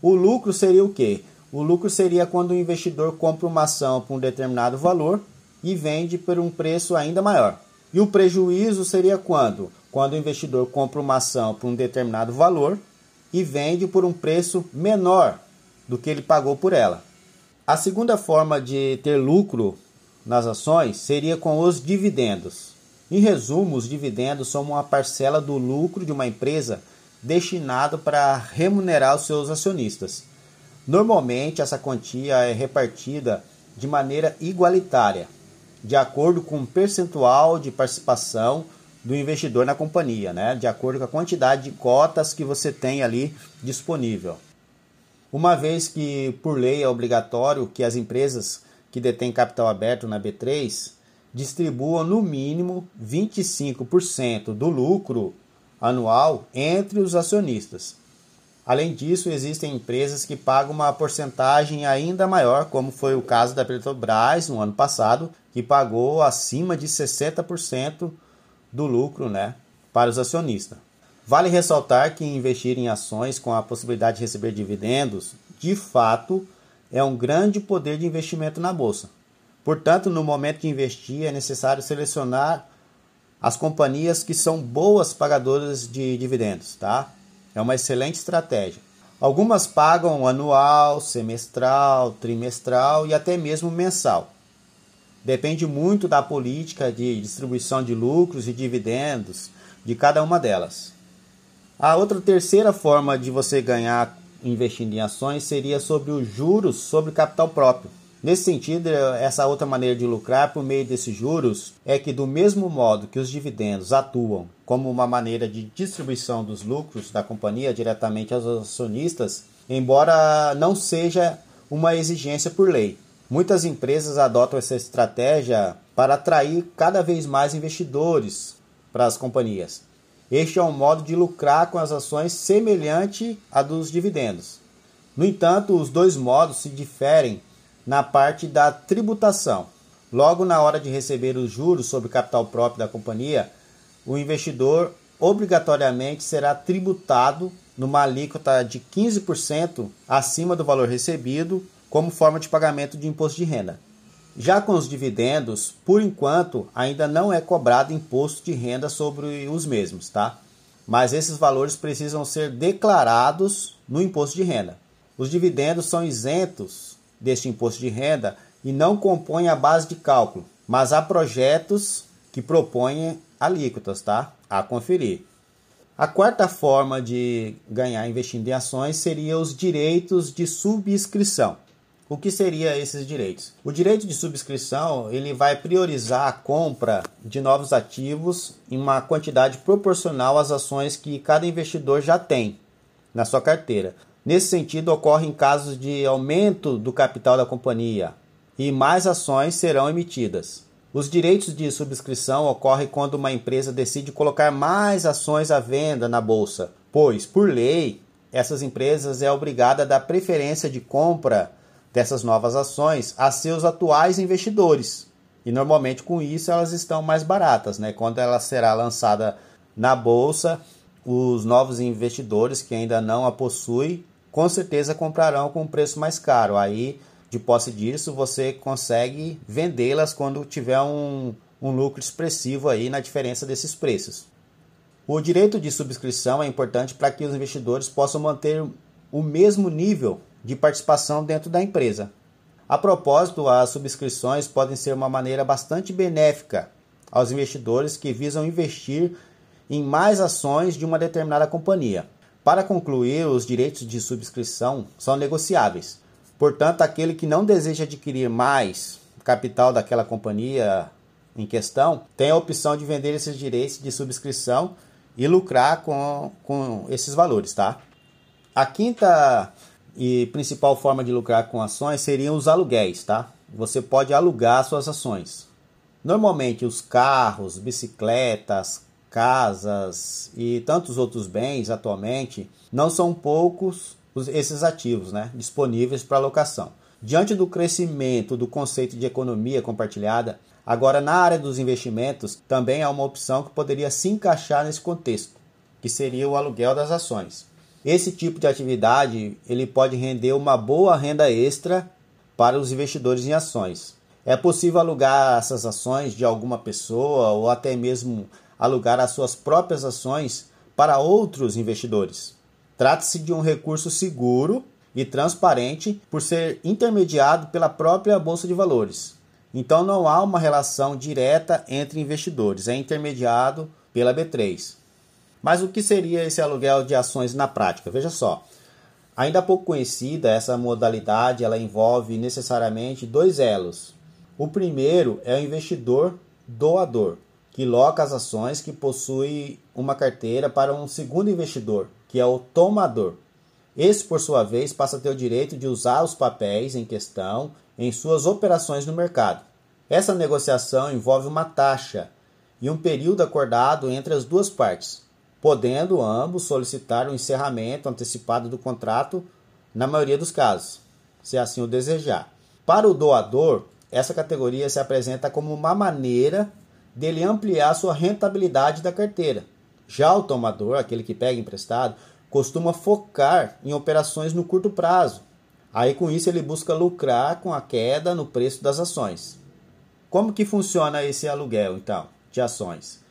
O lucro seria o quê? O lucro seria quando o investidor compra uma ação por um determinado valor e vende por um preço ainda maior. E o prejuízo seria quando? Quando o investidor compra uma ação por um determinado valor e vende por um preço menor do que ele pagou por ela. A segunda forma de ter lucro nas ações seria com os dividendos. Em resumo, os dividendos são uma parcela do lucro de uma empresa destinado para remunerar os seus acionistas. Normalmente, essa quantia é repartida de maneira igualitária, de acordo com o percentual de participação do investidor na companhia, né? de acordo com a quantidade de cotas que você tem ali disponível. Uma vez que, por lei, é obrigatório que as empresas que detêm capital aberto na B3 distribuam no mínimo 25% do lucro anual entre os acionistas. Além disso, existem empresas que pagam uma porcentagem ainda maior, como foi o caso da Petrobras no ano passado, que pagou acima de 60% do lucro né, para os acionistas. Vale ressaltar que investir em ações com a possibilidade de receber dividendos, de fato, é um grande poder de investimento na bolsa. Portanto, no momento de investir, é necessário selecionar as companhias que são boas pagadoras de dividendos, tá? É uma excelente estratégia. Algumas pagam anual, semestral, trimestral e até mesmo mensal. Depende muito da política de distribuição de lucros e dividendos de cada uma delas. A outra terceira forma de você ganhar investindo em ações seria sobre os juros sobre capital próprio. Nesse sentido, essa outra maneira de lucrar por meio desses juros é que, do mesmo modo que os dividendos atuam como uma maneira de distribuição dos lucros da companhia diretamente aos acionistas, embora não seja uma exigência por lei. Muitas empresas adotam essa estratégia para atrair cada vez mais investidores para as companhias. Este é um modo de lucrar com as ações semelhante à dos dividendos. No entanto, os dois modos se diferem na parte da tributação. Logo na hora de receber os juros sobre capital próprio da companhia, o investidor obrigatoriamente será tributado numa alíquota de 15% acima do valor recebido como forma de pagamento de imposto de renda. Já com os dividendos, por enquanto, ainda não é cobrado imposto de renda sobre os mesmos, tá? Mas esses valores precisam ser declarados no imposto de renda. Os dividendos são isentos deste imposto de renda e não compõem a base de cálculo, mas há projetos que propõem alíquotas, tá? A conferir. A quarta forma de ganhar investindo em ações seria os direitos de subscrição. O que seria esses direitos? O direito de subscrição ele vai priorizar a compra de novos ativos em uma quantidade proporcional às ações que cada investidor já tem na sua carteira. Nesse sentido, ocorrem casos de aumento do capital da companhia e mais ações serão emitidas. Os direitos de subscrição ocorrem quando uma empresa decide colocar mais ações à venda na bolsa, pois, por lei, essas empresas é obrigada a dar preferência de compra dessas novas ações a seus atuais investidores. E normalmente com isso elas estão mais baratas, né? Quando ela será lançada na bolsa, os novos investidores que ainda não a possuem, com certeza comprarão com um preço mais caro. Aí de posse disso, você consegue vendê-las quando tiver um, um lucro expressivo aí na diferença desses preços. O direito de subscrição é importante para que os investidores possam manter o mesmo nível de participação dentro da empresa. A propósito, as subscrições podem ser uma maneira bastante benéfica aos investidores que visam investir em mais ações de uma determinada companhia. Para concluir, os direitos de subscrição são negociáveis Portanto, aquele que não deseja adquirir mais capital daquela companhia em questão tem a opção de vender esses direitos de subscrição e lucrar com, com esses valores, tá? A quinta e principal forma de lucrar com ações seriam os aluguéis, tá? Você pode alugar suas ações. Normalmente os carros, bicicletas, casas e tantos outros bens atualmente não são poucos esses ativos né, disponíveis para alocação. Diante do crescimento do conceito de economia compartilhada, agora na área dos investimentos também há uma opção que poderia se encaixar nesse contexto, que seria o aluguel das ações. Esse tipo de atividade ele pode render uma boa renda extra para os investidores em ações. É possível alugar essas ações de alguma pessoa ou até mesmo alugar as suas próprias ações para outros investidores. Trata-se de um recurso seguro e transparente por ser intermediado pela própria Bolsa de Valores. Então não há uma relação direta entre investidores, é intermediado pela B3. Mas o que seria esse aluguel de ações na prática? Veja só. Ainda pouco conhecida, essa modalidade ela envolve necessariamente dois elos. O primeiro é o investidor doador, que loca as ações que possui uma carteira para um segundo investidor, que é o tomador. Esse, por sua vez, passa a ter o direito de usar os papéis em questão em suas operações no mercado. Essa negociação envolve uma taxa e um período acordado entre as duas partes, podendo ambos solicitar o encerramento antecipado do contrato na maioria dos casos, se assim o desejar. Para o doador, essa categoria se apresenta como uma maneira dele ampliar sua rentabilidade da carteira, já o tomador, aquele que pega emprestado, costuma focar em operações no curto prazo. Aí com isso ele busca lucrar com a queda no preço das ações. Como que funciona esse aluguel então de ações?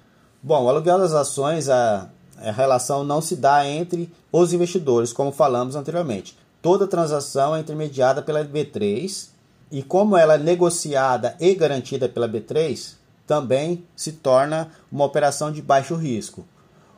Bom, o aluguel das ações a, a relação não se dá entre os investidores, como falamos anteriormente. Toda transação é intermediada pela B3 e como ela é negociada e garantida pela B3, também se torna uma operação de baixo risco.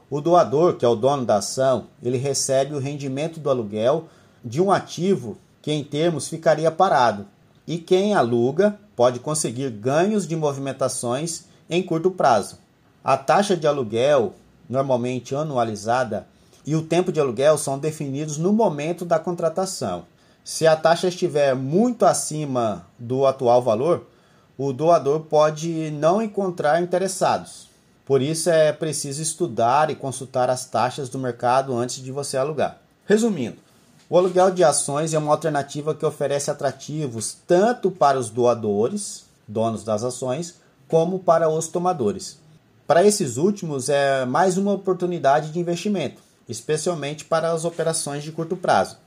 O doador, que é o dono da ação, ele recebe o rendimento do aluguel de um ativo que em termos ficaria parado. E quem aluga pode conseguir ganhos de movimentações em curto prazo. A taxa de aluguel, normalmente anualizada, e o tempo de aluguel são definidos no momento da contratação. Se a taxa estiver muito acima do atual valor, o doador pode não encontrar interessados. Por isso é preciso estudar e consultar as taxas do mercado antes de você alugar. Resumindo, o aluguel de ações é uma alternativa que oferece atrativos tanto para os doadores, donos das ações, como para os tomadores. Para esses últimos, é mais uma oportunidade de investimento, especialmente para as operações de curto prazo.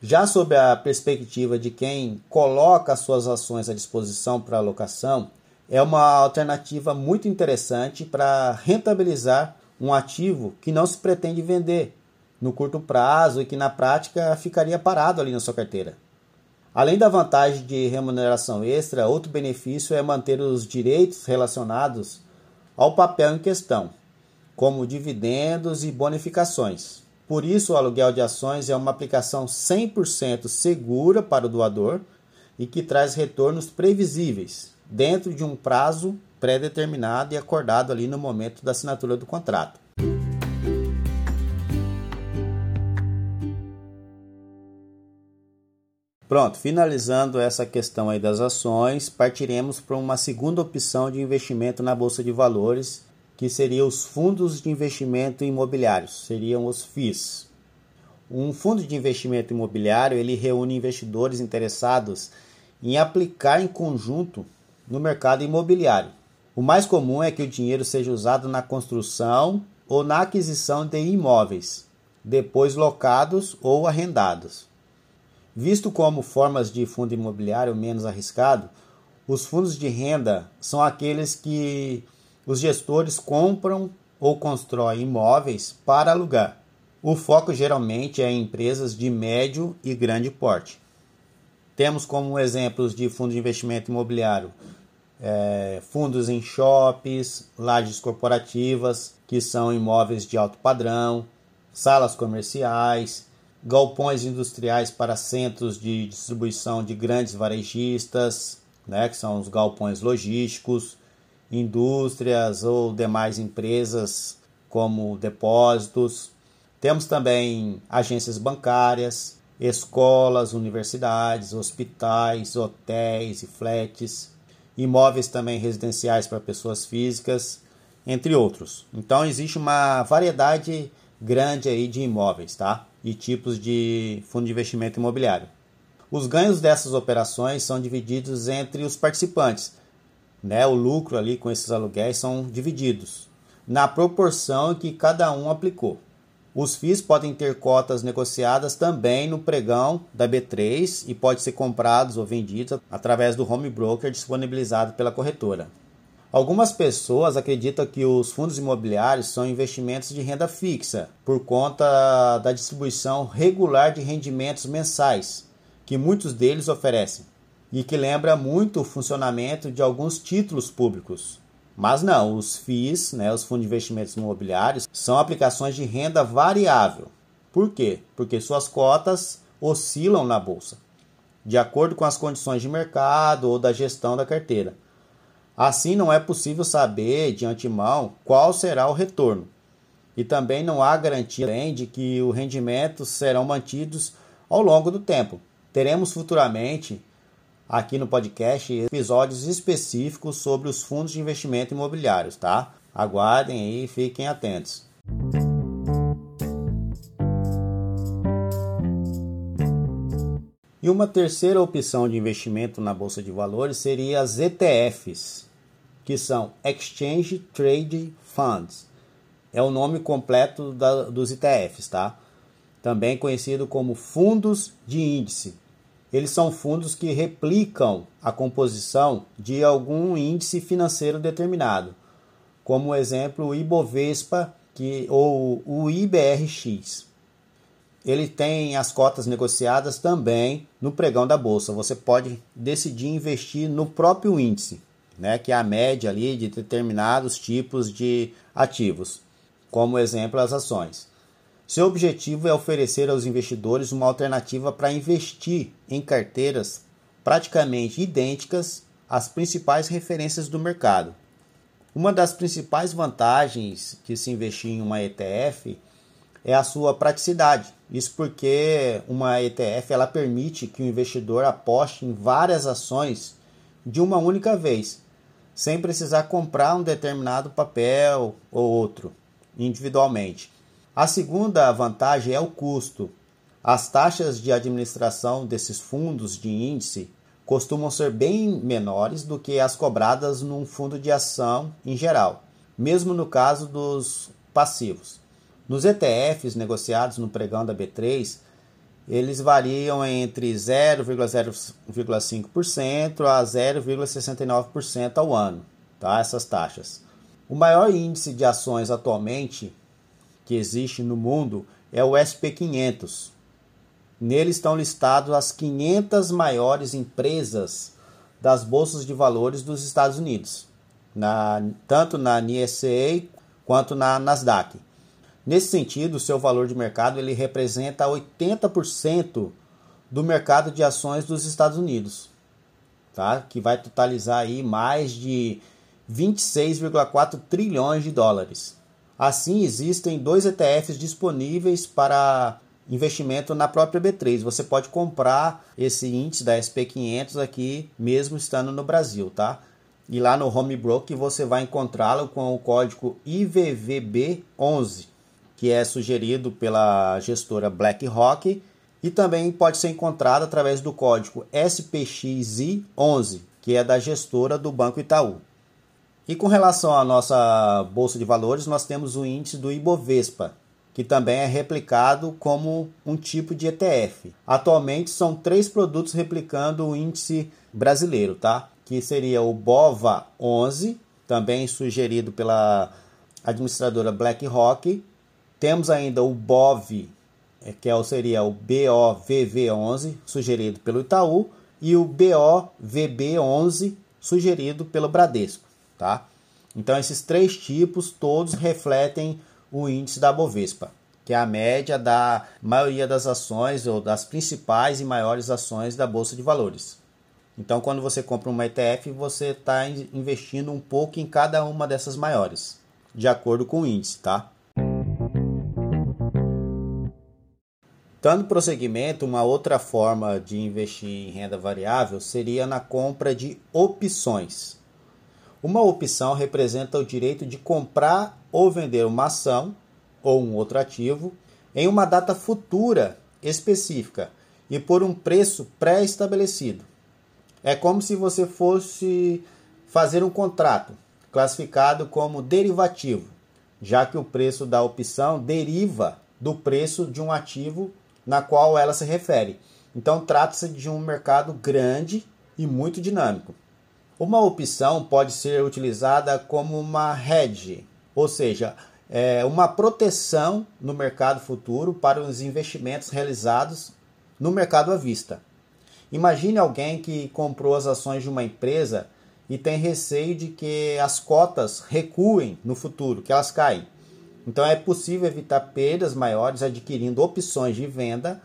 Já sob a perspectiva de quem coloca suas ações à disposição para alocação, é uma alternativa muito interessante para rentabilizar um ativo que não se pretende vender no curto prazo e que na prática ficaria parado ali na sua carteira. Além da vantagem de remuneração extra, outro benefício é manter os direitos relacionados ao papel em questão, como dividendos e bonificações. Por isso, o aluguel de ações é uma aplicação 100% segura para o doador e que traz retornos previsíveis, dentro de um prazo pré-determinado e acordado ali no momento da assinatura do contrato. Pronto, finalizando essa questão aí das ações, partiremos para uma segunda opção de investimento na bolsa de valores, que seriam os fundos de investimento imobiliários, seriam os FIIs. Um fundo de investimento imobiliário, ele reúne investidores interessados em aplicar em conjunto no mercado imobiliário. O mais comum é que o dinheiro seja usado na construção ou na aquisição de imóveis, depois locados ou arrendados. Visto como formas de fundo imobiliário menos arriscado, os fundos de renda são aqueles que os gestores compram ou constroem imóveis para alugar. O foco geralmente é em empresas de médio e grande porte. Temos como exemplos de fundo de investimento imobiliário é, fundos em shoppings, lajes corporativas, que são imóveis de alto padrão, salas comerciais, galpões industriais para centros de distribuição de grandes varejistas, né, que são os galpões logísticos, indústrias ou demais empresas como depósitos. Temos também agências bancárias, escolas, universidades, hospitais, hotéis e flats, imóveis também residenciais para pessoas físicas, entre outros. Então existe uma variedade grande aí de imóveis, tá? E tipos de fundo de investimento imobiliário. Os ganhos dessas operações são divididos entre os participantes. Né? O lucro ali com esses aluguéis são divididos na proporção que cada um aplicou. Os FIIs podem ter cotas negociadas também no pregão da B3 e pode ser comprados ou vendidos através do home broker disponibilizado pela corretora. Algumas pessoas acreditam que os fundos imobiliários são investimentos de renda fixa, por conta da distribuição regular de rendimentos mensais, que muitos deles oferecem, e que lembra muito o funcionamento de alguns títulos públicos. Mas não, os FIIs, né, os fundos de investimentos imobiliários, são aplicações de renda variável. Por quê? Porque suas cotas oscilam na bolsa, de acordo com as condições de mercado ou da gestão da carteira. Assim, não é possível saber de antemão qual será o retorno. E também não há garantia de que os rendimentos serão mantidos ao longo do tempo. Teremos futuramente aqui no podcast episódios específicos sobre os fundos de investimento imobiliários, tá? Aguardem aí e fiquem atentos. E uma terceira opção de investimento na bolsa de valores seria as ETFs, que são Exchange Trade Funds. É o nome completo da, dos ETFs, tá? Também conhecido como fundos de índice. Eles são fundos que replicam a composição de algum índice financeiro determinado, como exemplo o Ibovespa que, ou o IBRX. Ele tem as cotas negociadas também no pregão da bolsa. Você pode decidir investir no próprio índice né, que é a média ali de determinados tipos de ativos, como exemplo as ações. Seu objetivo é oferecer aos investidores uma alternativa para investir em carteiras praticamente idênticas às principais referências do mercado. Uma das principais vantagens de se investir em uma ETF é a sua praticidade. Isso porque uma ETF ela permite que o investidor aposte em várias ações de uma única vez, sem precisar comprar um determinado papel ou outro individualmente. A segunda vantagem é o custo. As taxas de administração desses fundos de índice costumam ser bem menores do que as cobradas num fundo de ação em geral, mesmo no caso dos passivos. Nos ETFs negociados no pregão da B3, eles variam entre 0,05% a 0,69% ao ano, tá? Essas taxas. O maior índice de ações atualmente que existe no mundo é o SP500. Nele estão listados as 500 maiores empresas das bolsas de valores dos Estados Unidos, na, tanto na NSA quanto na Nasdaq. Nesse sentido, seu valor de mercado ele representa 80% do mercado de ações dos Estados Unidos, tá? que vai totalizar aí mais de 26,4 trilhões de dólares. Assim, existem dois ETFs disponíveis para investimento na própria B3. Você pode comprar esse índice da SP500 aqui mesmo estando no Brasil, tá? E lá no Home Broker você vai encontrá-lo com o código IVVB11, que é sugerido pela gestora BlackRock e também pode ser encontrado através do código SPXI11, que é da gestora do Banco Itaú. E com relação à nossa bolsa de valores, nós temos o índice do Ibovespa, que também é replicado como um tipo de ETF. Atualmente são três produtos replicando o índice brasileiro, tá? Que seria o BOVA 11, também sugerido pela administradora BlackRock. Temos ainda o BOV, é, que é seria o BOVV11, sugerido pelo Itaú, e o BOVB11, sugerido pelo Bradesco, tá? Então esses três tipos todos refletem o índice da Bovespa, que é a média da maioria das ações ou das principais e maiores ações da Bolsa de Valores. Então, quando você compra uma ETF, você está investindo um pouco em cada uma dessas maiores, de acordo com o índice, tá? Dando prosseguimento, uma outra forma de investir em renda variável seria na compra de opções. Uma opção representa o direito de comprar ou vender uma ação ou um outro ativo em uma data futura específica e por um preço pré-estabelecido. É como se você fosse fazer um contrato classificado como derivativo, já que o preço da opção deriva do preço de um ativo na qual ela se refere. Então, trata-se de um mercado grande e muito dinâmico. Uma opção pode ser utilizada como uma hedge, ou seja, é uma proteção no mercado futuro para os investimentos realizados no mercado à vista. Imagine alguém que comprou as ações de uma empresa e tem receio de que as cotas recuem no futuro, que elas caem. Então é possível evitar perdas maiores adquirindo opções de venda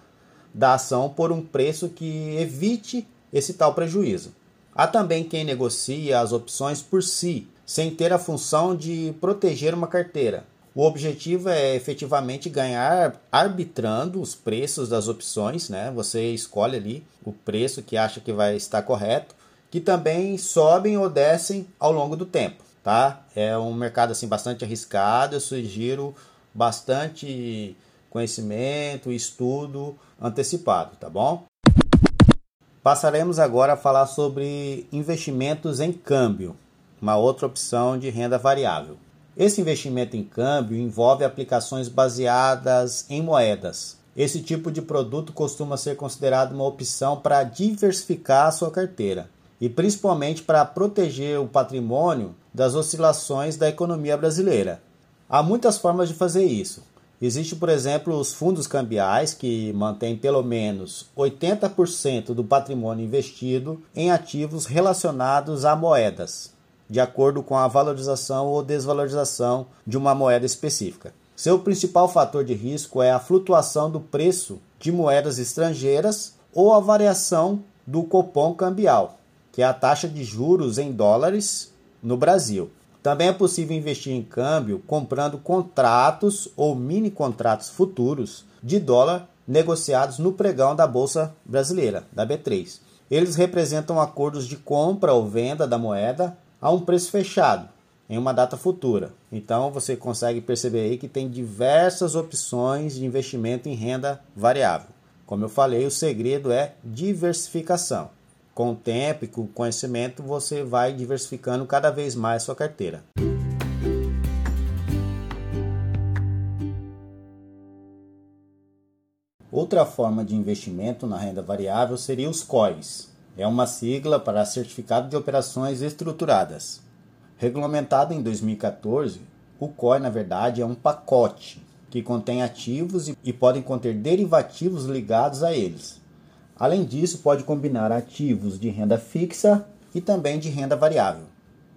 da ação por um preço que evite esse tal prejuízo. Há também quem negocia as opções por si, sem ter a função de proteger uma carteira. O objetivo é efetivamente ganhar arbitrando os preços das opções, né? Você escolhe ali o preço que acha que vai estar correto, que também sobem ou descem ao longo do tempo, tá? É um mercado assim bastante arriscado, eu sugiro bastante conhecimento, estudo antecipado, tá bom? Passaremos agora a falar sobre investimentos em câmbio, uma outra opção de renda variável. Esse investimento em câmbio envolve aplicações baseadas em moedas. Esse tipo de produto costuma ser considerado uma opção para diversificar a sua carteira e principalmente para proteger o patrimônio das oscilações da economia brasileira. Há muitas formas de fazer isso. Existe, por exemplo, os fundos cambiais, que mantêm pelo menos 80% do patrimônio investido em ativos relacionados a moedas, de acordo com a valorização ou desvalorização de uma moeda específica. Seu principal fator de risco é a flutuação do preço de moedas estrangeiras ou a variação do cupom cambial, que é a taxa de juros em dólares no Brasil. Também é possível investir em câmbio comprando contratos ou mini contratos futuros de dólar negociados no pregão da Bolsa Brasileira, da B3. Eles representam acordos de compra ou venda da moeda a um preço fechado em uma data futura. Então você consegue perceber aí que tem diversas opções de investimento em renda variável. Como eu falei, o segredo é diversificação com o tempo e com o conhecimento, você vai diversificando cada vez mais sua carteira. Outra forma de investimento na renda variável seria os COIs. É uma sigla para Certificado de Operações Estruturadas. Regulamentado em 2014, o COI, na verdade, é um pacote que contém ativos e podem conter derivativos ligados a eles. Além disso, pode combinar ativos de renda fixa e também de renda variável.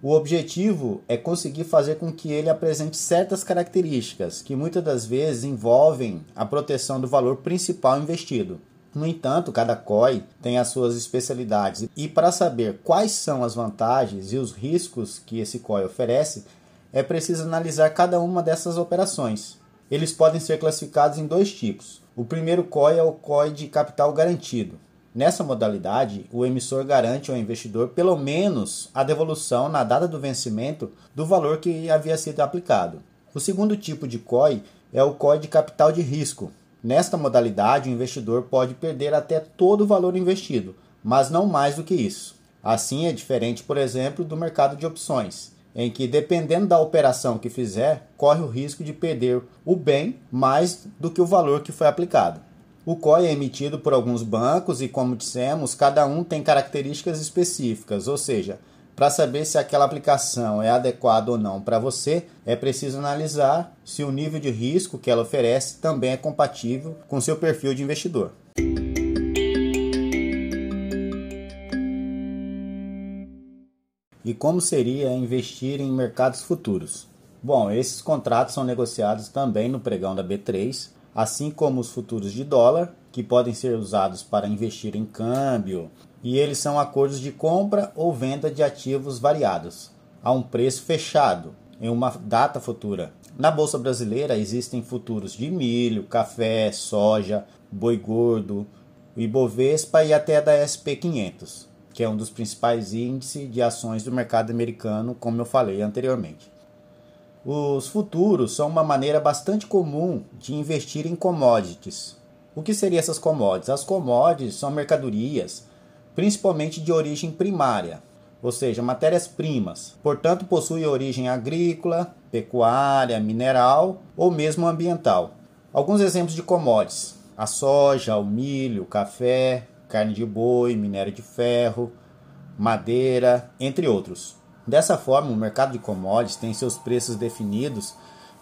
O objetivo é conseguir fazer com que ele apresente certas características que muitas das vezes envolvem a proteção do valor principal investido. No entanto, cada COI tem as suas especialidades e para saber quais são as vantagens e os riscos que esse COI oferece, é preciso analisar cada uma dessas operações. eles podem ser classificados em dois tipos. O primeiro COI é o COI de capital garantido. Nessa modalidade, o emissor garante ao investidor pelo menos a devolução na data do vencimento do valor que havia sido aplicado. O segundo tipo de COI é o COI de capital de risco. Nesta modalidade, o investidor pode perder até todo o valor investido, mas não mais do que isso. Assim, é diferente, por exemplo, do mercado de opções, em que, dependendo da operação que fizer, corre o risco de perder o bem mais do que o valor que foi aplicado. O COI é emitido por alguns bancos e, como dissemos, cada um tem características específicas, ou seja, para saber se aquela aplicação é adequada ou não para você, é preciso analisar se o nível de risco que ela oferece também é compatível com seu perfil de investidor. E como seria investir em mercados futuros? Bom, esses contratos são negociados também no pregão da B3, assim como os futuros de dólar, que podem ser usados para investir em câmbio, e eles são acordos de compra ou venda de ativos variados a um preço fechado em uma data futura. Na bolsa brasileira existem futuros de milho, café, soja, boi gordo, Ibovespa e até da SP 500 que é um dos principais índices de ações do mercado americano, como eu falei anteriormente. Os futuros são uma maneira bastante comum de investir em commodities. O que seriam essas commodities? As commodities são mercadorias, principalmente de origem primária, ou seja, matérias-primas. Portanto, possuem origem agrícola, pecuária, mineral ou mesmo ambiental. Alguns exemplos de commodities: a soja, o milho, o café, carne de boi, minério de ferro, madeira, entre outros. Dessa forma, o mercado de commodities tem seus preços definidos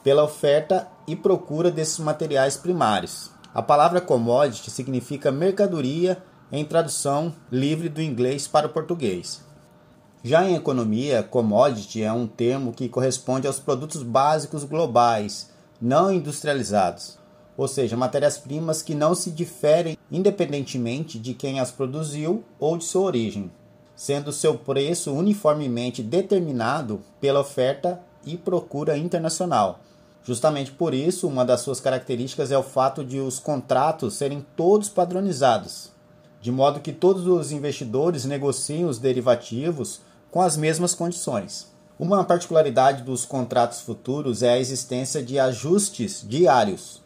pela oferta e procura desses materiais primários. A palavra commodity significa mercadoria em tradução livre do inglês para o português. Já em economia, commodity é um termo que corresponde aos produtos básicos globais, não industrializados ou seja, matérias-primas que não se diferem independentemente de quem as produziu ou de sua origem, sendo seu preço uniformemente determinado pela oferta e procura internacional. Justamente por isso, uma das suas características é o fato de os contratos serem todos padronizados, de modo que todos os investidores negociem os derivativos com as mesmas condições. Uma particularidade dos contratos futuros é a existência de ajustes diários,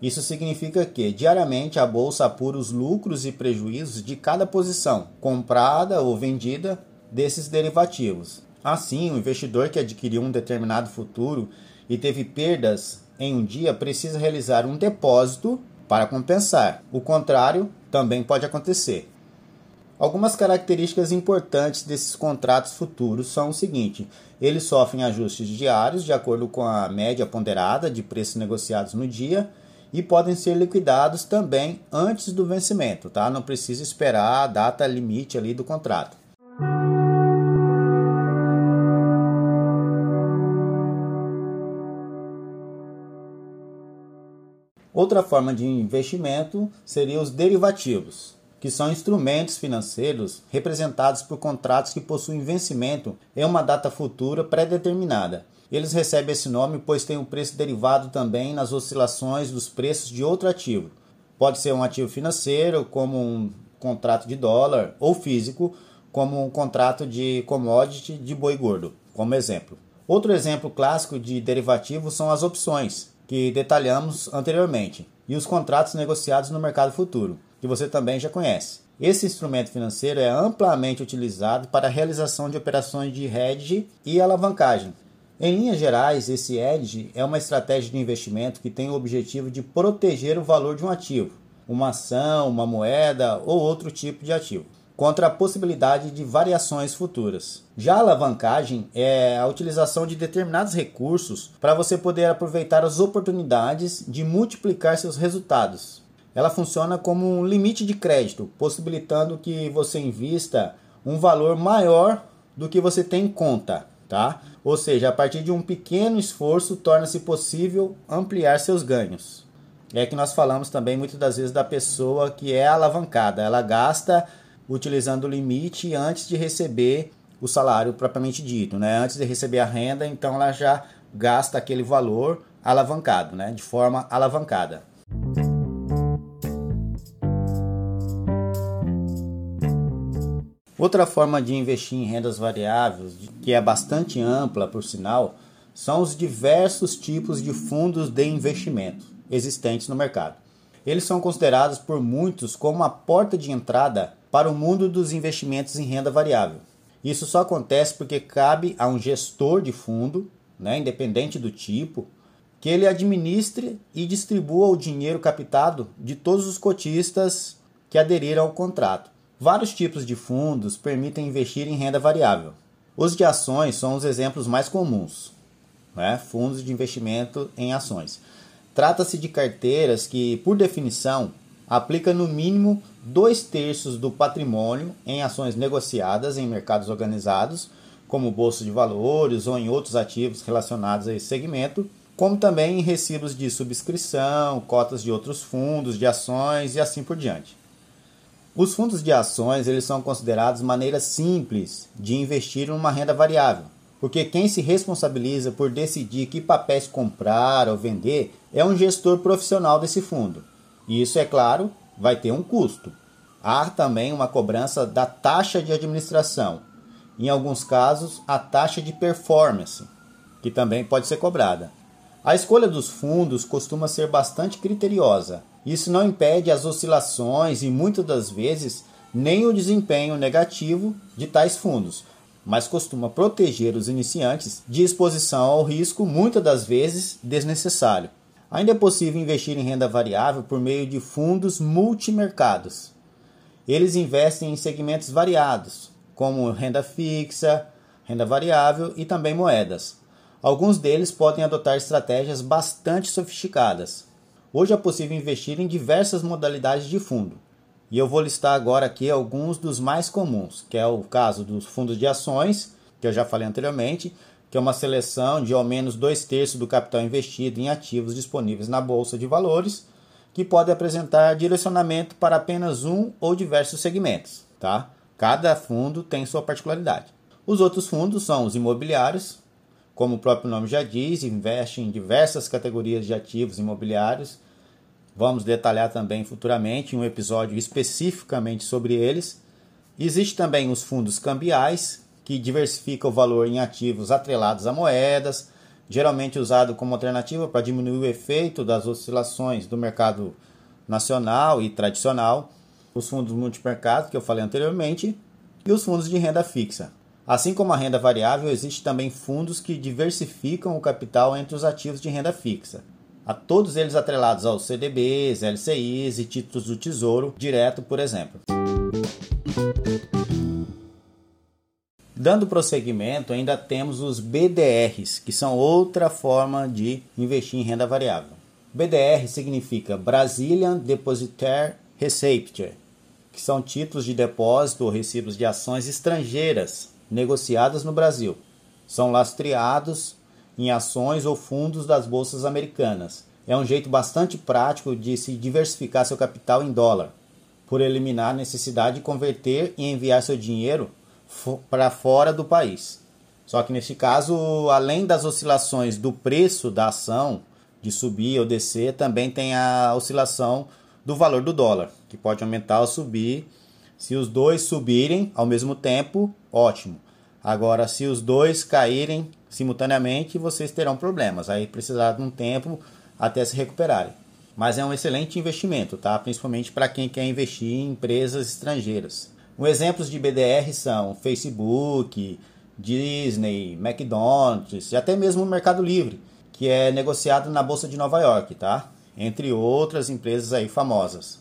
isso significa que diariamente a bolsa apura os lucros e prejuízos de cada posição comprada ou vendida desses derivativos. Assim, o investidor que adquiriu um determinado futuro e teve perdas em um dia precisa realizar um depósito para compensar. O contrário também pode acontecer. Algumas características importantes desses contratos futuros são o seguinte: eles sofrem ajustes diários de acordo com a média ponderada de preços negociados no dia e podem ser liquidados também antes do vencimento, tá? Não precisa esperar a data limite ali do contrato. Outra forma de investimento seria os derivativos, que são instrumentos financeiros representados por contratos que possuem vencimento em uma data futura pré-determinada eles recebem esse nome pois tem um preço derivado também nas oscilações dos preços de outro ativo. Pode ser um ativo financeiro, como um contrato de dólar, ou físico, como um contrato de commodity de boi gordo, como exemplo. Outro exemplo clássico de derivativo são as opções, que detalhamos anteriormente, e os contratos negociados no mercado futuro, que você também já conhece. Esse instrumento financeiro é amplamente utilizado para a realização de operações de hedge e alavancagem, em linhas gerais, esse hedge é uma estratégia de investimento que tem o objetivo de proteger o valor de um ativo, uma ação, uma moeda ou outro tipo de ativo, contra a possibilidade de variações futuras. Já a alavancagem é a utilização de determinados recursos para você poder aproveitar as oportunidades de multiplicar seus resultados. Ela funciona como um limite de crédito, possibilitando que você invista um valor maior do que você tem em conta tá? Ou seja, a partir de um pequeno esforço torna-se possível ampliar seus ganhos. É que nós falamos também muitas das vezes da pessoa que é alavancada, ela gasta utilizando o limite antes de receber o salário propriamente dito, né? Antes de receber a renda, então ela já gasta aquele valor alavancado, né? de forma alavancada. Outra forma de investir em rendas variáveis, que é bastante ampla por sinal, são os diversos tipos de fundos de investimento existentes no mercado. Eles são considerados por muitos como a porta de entrada para o mundo dos investimentos em renda variável. Isso só acontece porque cabe a um gestor de fundo, né, independente do tipo, que ele administre e distribua o dinheiro captado de todos os cotistas que aderiram ao contrato. Vários tipos de fundos permitem investir em renda variável. Os de ações são os exemplos mais comuns, né? fundos de investimento em ações. Trata-se de carteiras que, por definição, aplica no mínimo dois terços do patrimônio em ações negociadas em mercados organizados, como bolsa de valores ou em outros ativos relacionados a esse segmento, como também em recibos de subscrição, cotas de outros fundos de ações e assim por diante. Os fundos de ações eles são considerados maneira simples de investir em uma renda variável, porque quem se responsabiliza por decidir que papéis comprar ou vender é um gestor profissional desse fundo. E isso, é claro, vai ter um custo. Há também uma cobrança da taxa de administração, em alguns casos, a taxa de performance, que também pode ser cobrada. A escolha dos fundos costuma ser bastante criteriosa isso não impede as oscilações e muitas das vezes nem o desempenho negativo de tais fundos, mas costuma proteger os iniciantes de exposição ao risco, muitas das vezes desnecessário. Ainda é possível investir em renda variável por meio de fundos multimercados. Eles investem em segmentos variados, como renda fixa, renda variável e também moedas. Alguns deles podem adotar estratégias bastante sofisticadas, Hoje é possível investir em diversas modalidades de fundo. E eu vou listar agora aqui alguns dos mais comuns, que é o caso dos fundos de ações, que eu já falei anteriormente, que é uma seleção de ao menos dois terços do capital investido em ativos disponíveis na bolsa de valores, que pode apresentar direcionamento para apenas um ou diversos segmentos, tá? Cada fundo tem sua particularidade. Os outros fundos são os imobiliários, como o próprio nome já diz, investe em diversas categorias de ativos imobiliários. Vamos detalhar também futuramente um episódio especificamente sobre eles. Existe também os fundos cambiais, que diversificam o valor em ativos atrelados a moedas, geralmente usado como alternativa para diminuir o efeito das oscilações do mercado nacional e tradicional. Os fundos multimercado, que eu falei anteriormente, e os fundos de renda fixa. Assim como a renda variável, existe também fundos que diversificam o capital entre os ativos de renda fixa. A todos eles atrelados aos CDBs, LCIs e títulos do Tesouro Direto, por exemplo. Dando prosseguimento, ainda temos os BDRs, que são outra forma de investir em renda variável. BDR significa Brazilian Depositary Receipt, que são títulos de depósito ou recibos de ações estrangeiras negociadas no Brasil. São lastreados em ações ou fundos das bolsas americanas. É um jeito bastante prático de se diversificar seu capital em dólar, por eliminar a necessidade de converter e enviar seu dinheiro para fora do país. Só que neste caso, além das oscilações do preço da ação, de subir ou descer, também tem a oscilação do valor do dólar, que pode aumentar ou subir se os dois subirem ao mesmo tempo, ótimo. Agora, se os dois caírem simultaneamente, vocês terão problemas. Aí precisar de um tempo até se recuperarem. Mas é um excelente investimento, tá? Principalmente para quem quer investir em empresas estrangeiras. Exemplos de BDR são Facebook, Disney, McDonald's e até mesmo o Mercado Livre, que é negociado na Bolsa de Nova York, tá? Entre outras empresas aí famosas.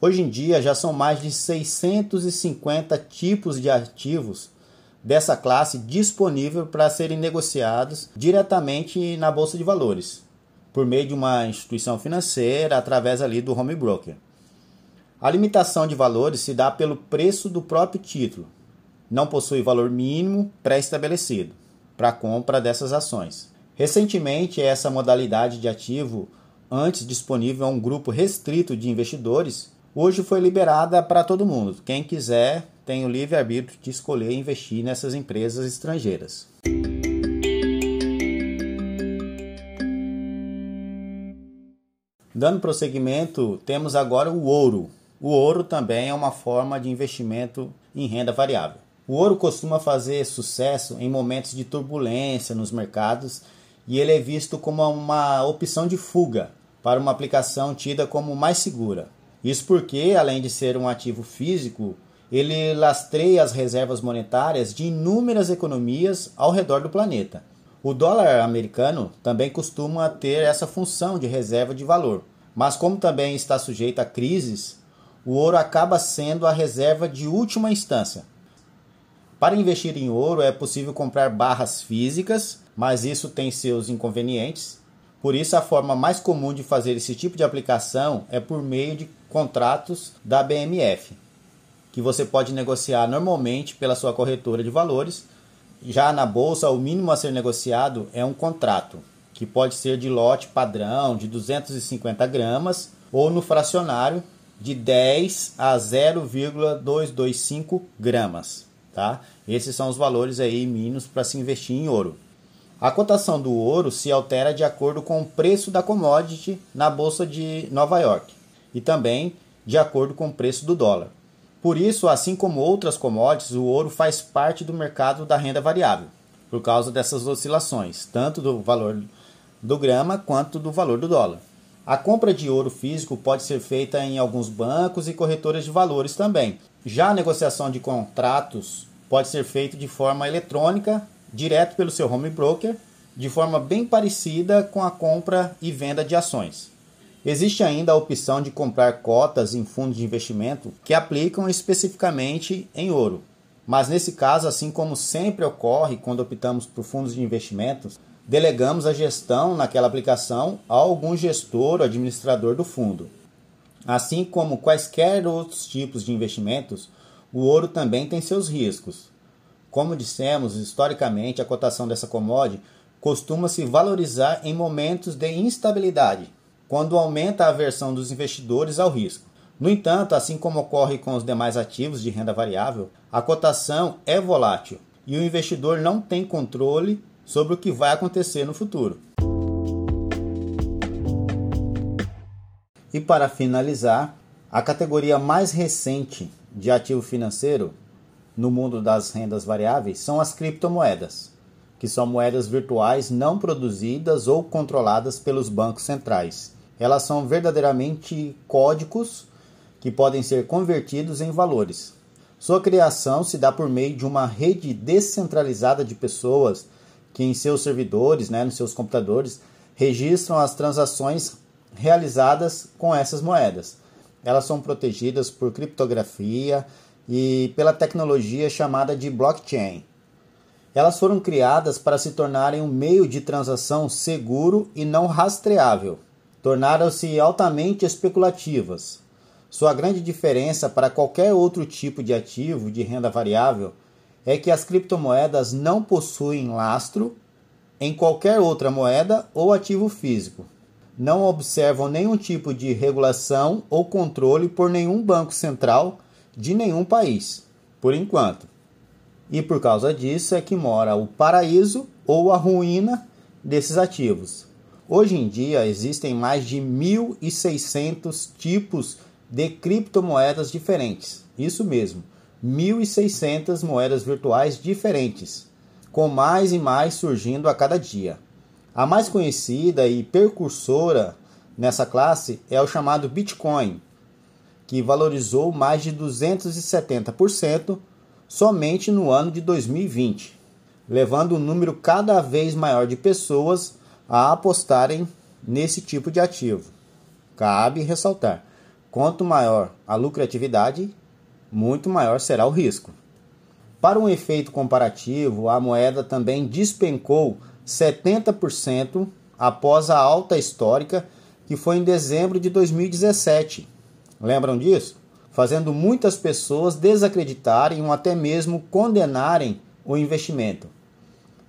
Hoje em dia já são mais de 650 tipos de ativos dessa classe disponível para serem negociados diretamente na bolsa de valores, por meio de uma instituição financeira através ali do home broker. A limitação de valores se dá pelo preço do próprio título. Não possui valor mínimo pré-estabelecido para a compra dessas ações. Recentemente, essa modalidade de ativo, antes disponível a um grupo restrito de investidores, hoje foi liberada para todo mundo. Quem quiser tem o livre arbítrio de escolher investir nessas empresas estrangeiras. Dando prosseguimento, temos agora o ouro. O ouro também é uma forma de investimento em renda variável. O ouro costuma fazer sucesso em momentos de turbulência nos mercados e ele é visto como uma opção de fuga para uma aplicação tida como mais segura. Isso porque, além de ser um ativo físico, ele lastreia as reservas monetárias de inúmeras economias ao redor do planeta. O dólar americano também costuma ter essa função de reserva de valor, mas como também está sujeito a crises, o ouro acaba sendo a reserva de última instância. Para investir em ouro é possível comprar barras físicas, mas isso tem seus inconvenientes. Por isso, a forma mais comum de fazer esse tipo de aplicação é por meio de contratos da BMF, que você pode negociar normalmente pela sua corretora de valores. Já na bolsa, o mínimo a ser negociado é um contrato, que pode ser de lote padrão de 250 gramas ou no fracionário de 10 a 0,225 gramas. Tá? Esses são os valores aí mínimos para se investir em ouro. A cotação do ouro se altera de acordo com o preço da commodity na bolsa de Nova York e também de acordo com o preço do dólar. Por isso, assim como outras commodities, o ouro faz parte do mercado da renda variável, por causa dessas oscilações, tanto do valor do grama quanto do valor do dólar. A compra de ouro físico pode ser feita em alguns bancos e corretoras de valores também. Já a negociação de contratos pode ser feita de forma eletrônica, direto pelo seu home broker, de forma bem parecida com a compra e venda de ações. Existe ainda a opção de comprar cotas em fundos de investimento que aplicam especificamente em ouro. Mas nesse caso, assim como sempre ocorre quando optamos por fundos de investimentos, delegamos a gestão naquela aplicação a algum gestor ou administrador do fundo. Assim como quaisquer outros tipos de investimentos, o ouro também tem seus riscos. Como dissemos, historicamente a cotação dessa commodity costuma se valorizar em momentos de instabilidade, quando aumenta a aversão dos investidores ao risco. No entanto, assim como ocorre com os demais ativos de renda variável, a cotação é volátil e o investidor não tem controle sobre o que vai acontecer no futuro. E para finalizar, a categoria mais recente de ativo financeiro no mundo das rendas variáveis são as criptomoedas, que são moedas virtuais não produzidas ou controladas pelos bancos centrais elas são verdadeiramente códigos que podem ser convertidos em valores. Sua criação se dá por meio de uma rede descentralizada de pessoas que em seus servidores, né, nos seus computadores, registram as transações realizadas com essas moedas. Elas são protegidas por criptografia e pela tecnologia chamada de blockchain. Elas foram criadas para se tornarem um meio de transação seguro e não rastreável tornaram-se altamente especulativas. Sua grande diferença para qualquer outro tipo de ativo de renda variável é que as criptomoedas não possuem lastro em qualquer outra moeda ou ativo físico. Não observam nenhum tipo de regulação ou controle por nenhum banco central de nenhum país, por enquanto. E por causa disso é que mora o paraíso ou a ruína desses ativos. Hoje em dia existem mais de 1.600 tipos de criptomoedas diferentes. Isso mesmo, 1.600 moedas virtuais diferentes, com mais e mais surgindo a cada dia. A mais conhecida e percursora nessa classe é o chamado Bitcoin, que valorizou mais de 270% somente no ano de 2020, levando um número cada vez maior de pessoas a apostarem nesse tipo de ativo. Cabe ressaltar: quanto maior a lucratividade, muito maior será o risco. Para um efeito comparativo, a moeda também despencou 70% após a alta histórica que foi em dezembro de 2017. Lembram disso? Fazendo muitas pessoas desacreditarem ou até mesmo condenarem o investimento.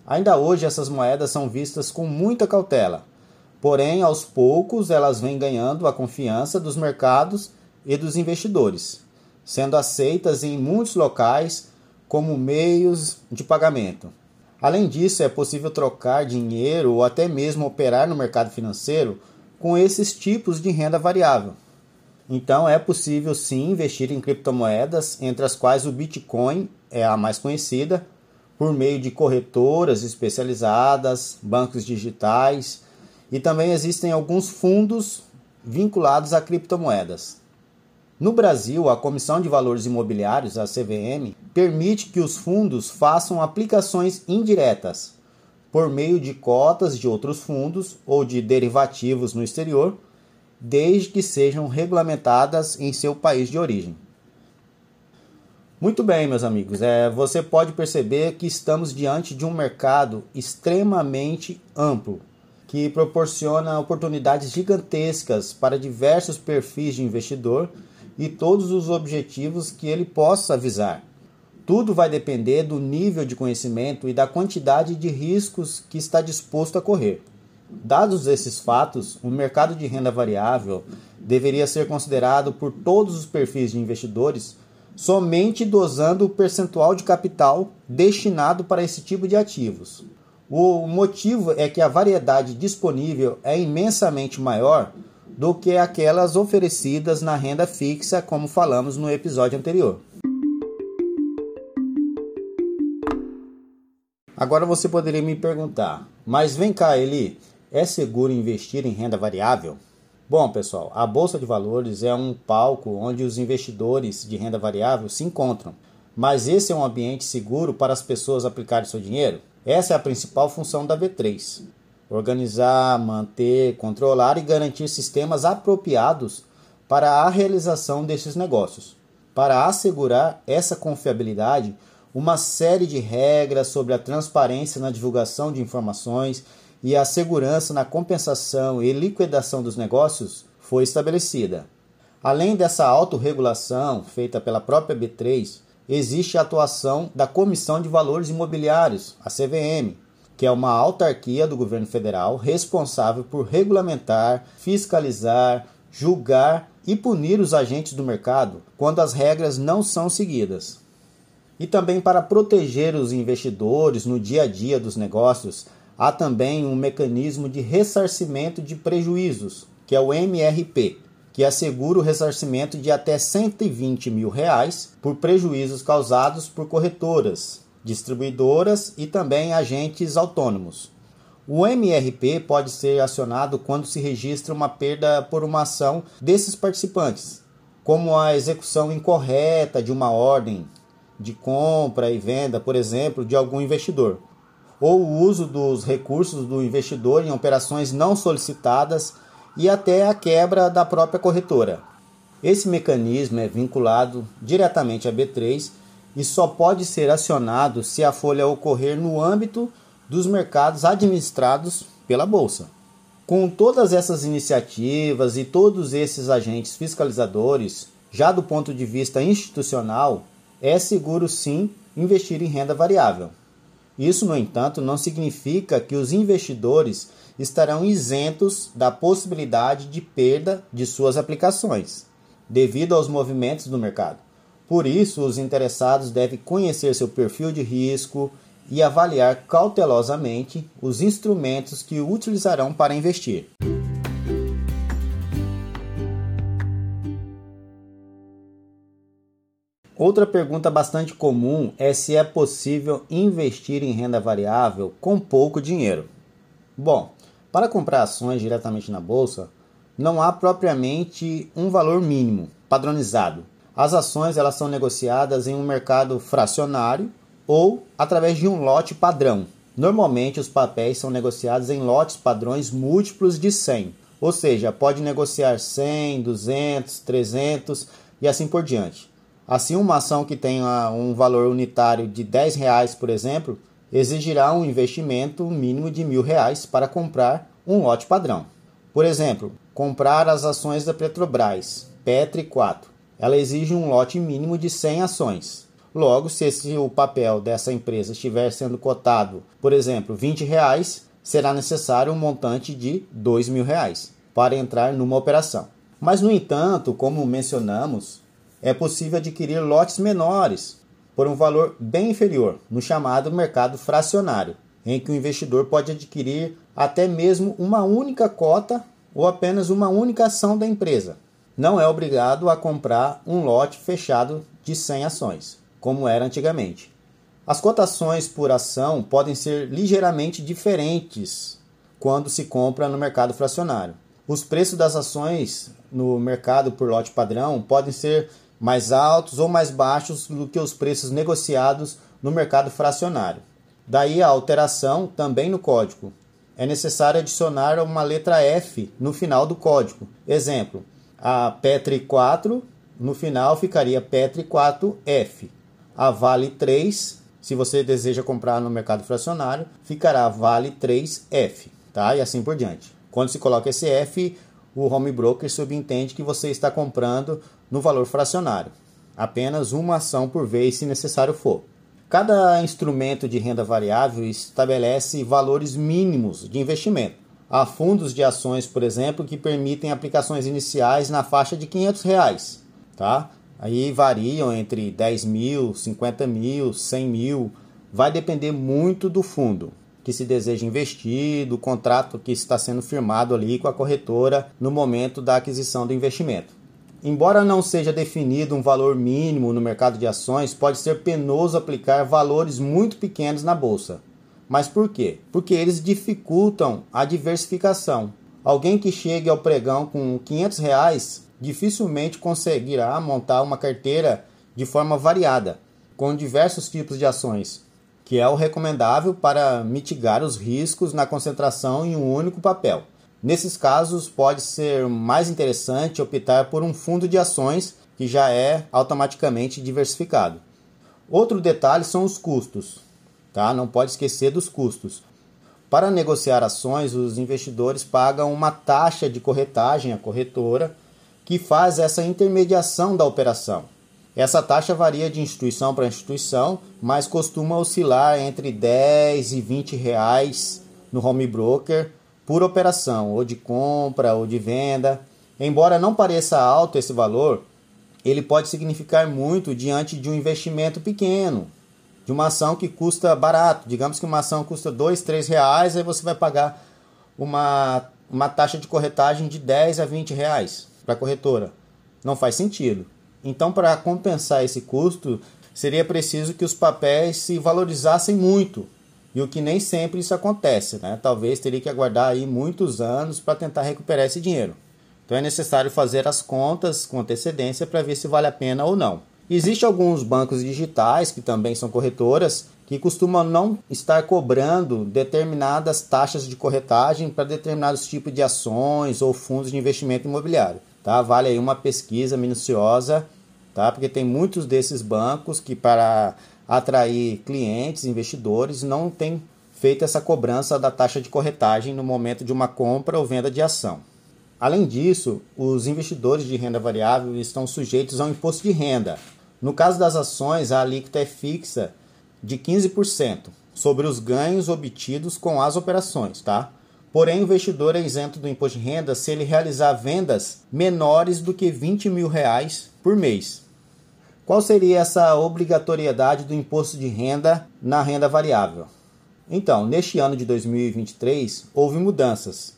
Ainda hoje essas moedas são vistas com muita cautela, porém aos poucos elas vêm ganhando a confiança dos mercados e dos investidores, sendo aceitas em muitos locais como meios de pagamento. Além disso, é possível trocar dinheiro ou até mesmo operar no mercado financeiro com esses tipos de renda variável. Então é possível sim investir em criptomoedas, entre as quais o Bitcoin é a mais conhecida, por meio de corretoras especializadas, bancos digitais e também existem alguns fundos vinculados a criptomoedas. No Brasil, a Comissão de Valores Imobiliários, a CVM, permite que os fundos façam aplicações indiretas por meio de cotas de outros fundos ou de derivativos no exterior, desde que sejam regulamentadas em seu país de origem. Muito bem, meus amigos, é, você pode perceber que estamos diante de um mercado extremamente amplo, que proporciona oportunidades gigantescas para diversos perfis de investidor e todos os objetivos que ele possa visar. Tudo vai depender do nível de conhecimento e da quantidade de riscos que está disposto a correr. Dados esses fatos, o mercado de renda variável deveria ser considerado por todos os perfis de investidores somente dosando o percentual de capital destinado para esse tipo de ativos. O motivo é que a variedade disponível é imensamente maior do que aquelas oferecidas na renda fixa, como falamos no episódio anterior. Agora você poderia me perguntar, mas vem cá, Eli, é seguro investir em renda variável? Bom, pessoal, a Bolsa de Valores é um palco onde os investidores de renda variável se encontram. Mas esse é um ambiente seguro para as pessoas aplicarem seu dinheiro? Essa é a principal função da B3. Organizar, manter, controlar e garantir sistemas apropriados para a realização desses negócios. Para assegurar essa confiabilidade, uma série de regras sobre a transparência na divulgação de informações e a segurança na compensação e liquidação dos negócios foi estabelecida. Além dessa autorregulação feita pela própria B3, existe a atuação da Comissão de Valores Imobiliários, a CVM, que é uma autarquia do governo federal responsável por regulamentar, fiscalizar, julgar e punir os agentes do mercado quando as regras não são seguidas. E também para proteger os investidores no dia a dia dos negócios Há também um mecanismo de ressarcimento de prejuízos, que é o MRP, que assegura o ressarcimento de até 120 mil reais por prejuízos causados por corretoras, distribuidoras e também agentes autônomos. O MRP pode ser acionado quando se registra uma perda por uma ação desses participantes, como a execução incorreta de uma ordem de compra e venda, por exemplo, de algum investidor ou o uso dos recursos do investidor em operações não solicitadas e até a quebra da própria corretora. Esse mecanismo é vinculado diretamente à B3 e só pode ser acionado se a folha ocorrer no âmbito dos mercados administrados pela Bolsa. Com todas essas iniciativas e todos esses agentes fiscalizadores, já do ponto de vista institucional, é seguro sim investir em renda variável. Isso, no entanto, não significa que os investidores estarão isentos da possibilidade de perda de suas aplicações, devido aos movimentos do mercado. Por isso, os interessados devem conhecer seu perfil de risco e avaliar cautelosamente os instrumentos que utilizarão para investir. Outra pergunta bastante comum é se é possível investir em renda variável com pouco dinheiro. Bom, para comprar ações diretamente na bolsa, não há propriamente um valor mínimo padronizado. As ações elas são negociadas em um mercado fracionário ou através de um lote padrão. Normalmente os papéis são negociados em lotes padrões múltiplos de 100, ou seja, pode negociar 100, 200, 300 e assim por diante. Assim, uma ação que tenha um valor unitário de 10 reais, por exemplo, exigirá um investimento mínimo de mil reais para comprar um lote padrão. Por exemplo, comprar as ações da Petrobras, Petri 4. Ela exige um lote mínimo de 100 ações. Logo, se esse, o papel dessa empresa estiver sendo cotado, por exemplo, 20 reais, será necessário um montante de 2 mil reais para entrar numa operação. Mas, no entanto, como mencionamos, é possível adquirir lotes menores por um valor bem inferior, no chamado mercado fracionário, em que o investidor pode adquirir até mesmo uma única cota ou apenas uma única ação da empresa. Não é obrigado a comprar um lote fechado de 100 ações, como era antigamente. As cotações por ação podem ser ligeiramente diferentes quando se compra no mercado fracionário. Os preços das ações no mercado por lote padrão podem ser mais altos ou mais baixos do que os preços negociados no mercado fracionário. Daí a alteração também no código. É necessário adicionar uma letra F no final do código. Exemplo: a Petri 4 no final ficaria Petri 4F. A Vale 3, se você deseja comprar no mercado fracionário, ficará Vale 3F, tá? E assim por diante. Quando se coloca esse F, o home broker subentende que você está comprando no valor fracionário, apenas uma ação por vez, se necessário for. Cada instrumento de renda variável estabelece valores mínimos de investimento. Há fundos de ações, por exemplo, que permitem aplicações iniciais na faixa de 500 reais, tá? Aí variam entre 10 mil, 50 mil, 100 mil, vai depender muito do fundo que se deseja investir, do contrato que está sendo firmado ali com a corretora no momento da aquisição do investimento. Embora não seja definido um valor mínimo no mercado de ações, pode ser penoso aplicar valores muito pequenos na bolsa. Mas por quê? Porque eles dificultam a diversificação. Alguém que chegue ao pregão com 500 reais dificilmente conseguirá montar uma carteira de forma variada, com diversos tipos de ações, que é o recomendável para mitigar os riscos na concentração em um único papel. Nesses casos, pode ser mais interessante optar por um fundo de ações que já é automaticamente diversificado. Outro detalhe são os custos, tá? Não pode esquecer dos custos. Para negociar ações, os investidores pagam uma taxa de corretagem à corretora que faz essa intermediação da operação. Essa taxa varia de instituição para instituição, mas costuma oscilar entre 10 e 20 reais no home broker por operação, ou de compra ou de venda. Embora não pareça alto esse valor, ele pode significar muito diante de um investimento pequeno, de uma ação que custa barato. Digamos que uma ação custa dois, três reais, aí você vai pagar uma, uma taxa de corretagem de 10 a 20 reais para a corretora. Não faz sentido. Então, para compensar esse custo, seria preciso que os papéis se valorizassem muito e o que nem sempre isso acontece, né? Talvez teria que aguardar aí muitos anos para tentar recuperar esse dinheiro. Então é necessário fazer as contas com antecedência para ver se vale a pena ou não. Existem alguns bancos digitais que também são corretoras que costumam não estar cobrando determinadas taxas de corretagem para determinados tipos de ações ou fundos de investimento imobiliário. Tá? Vale aí uma pesquisa minuciosa, tá? porque tem muitos desses bancos que para atrair clientes, investidores, não tem feito essa cobrança da taxa de corretagem no momento de uma compra ou venda de ação. Além disso, os investidores de renda variável estão sujeitos ao imposto de renda. No caso das ações, a alíquota é fixa de 15% sobre os ganhos obtidos com as operações, tá? Porém, o investidor é isento do imposto de renda se ele realizar vendas menores do que 20 mil reais por mês. Qual seria essa obrigatoriedade do imposto de renda na renda variável? Então, neste ano de 2023, houve mudanças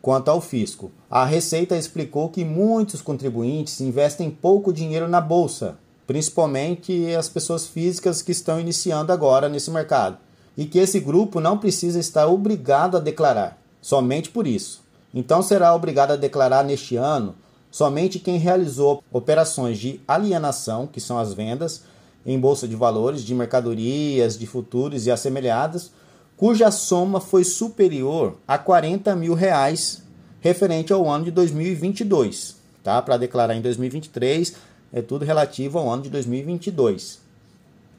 quanto ao fisco. A Receita explicou que muitos contribuintes investem pouco dinheiro na bolsa, principalmente as pessoas físicas que estão iniciando agora nesse mercado, e que esse grupo não precisa estar obrigado a declarar, somente por isso. Então será obrigado a declarar neste ano Somente quem realizou operações de alienação, que são as vendas em bolsa de valores de mercadorias, de futuros e assemelhadas, cuja soma foi superior a 40 mil reais referente ao ano de 2022. Tá? Para declarar em 2023 é tudo relativo ao ano de 2022.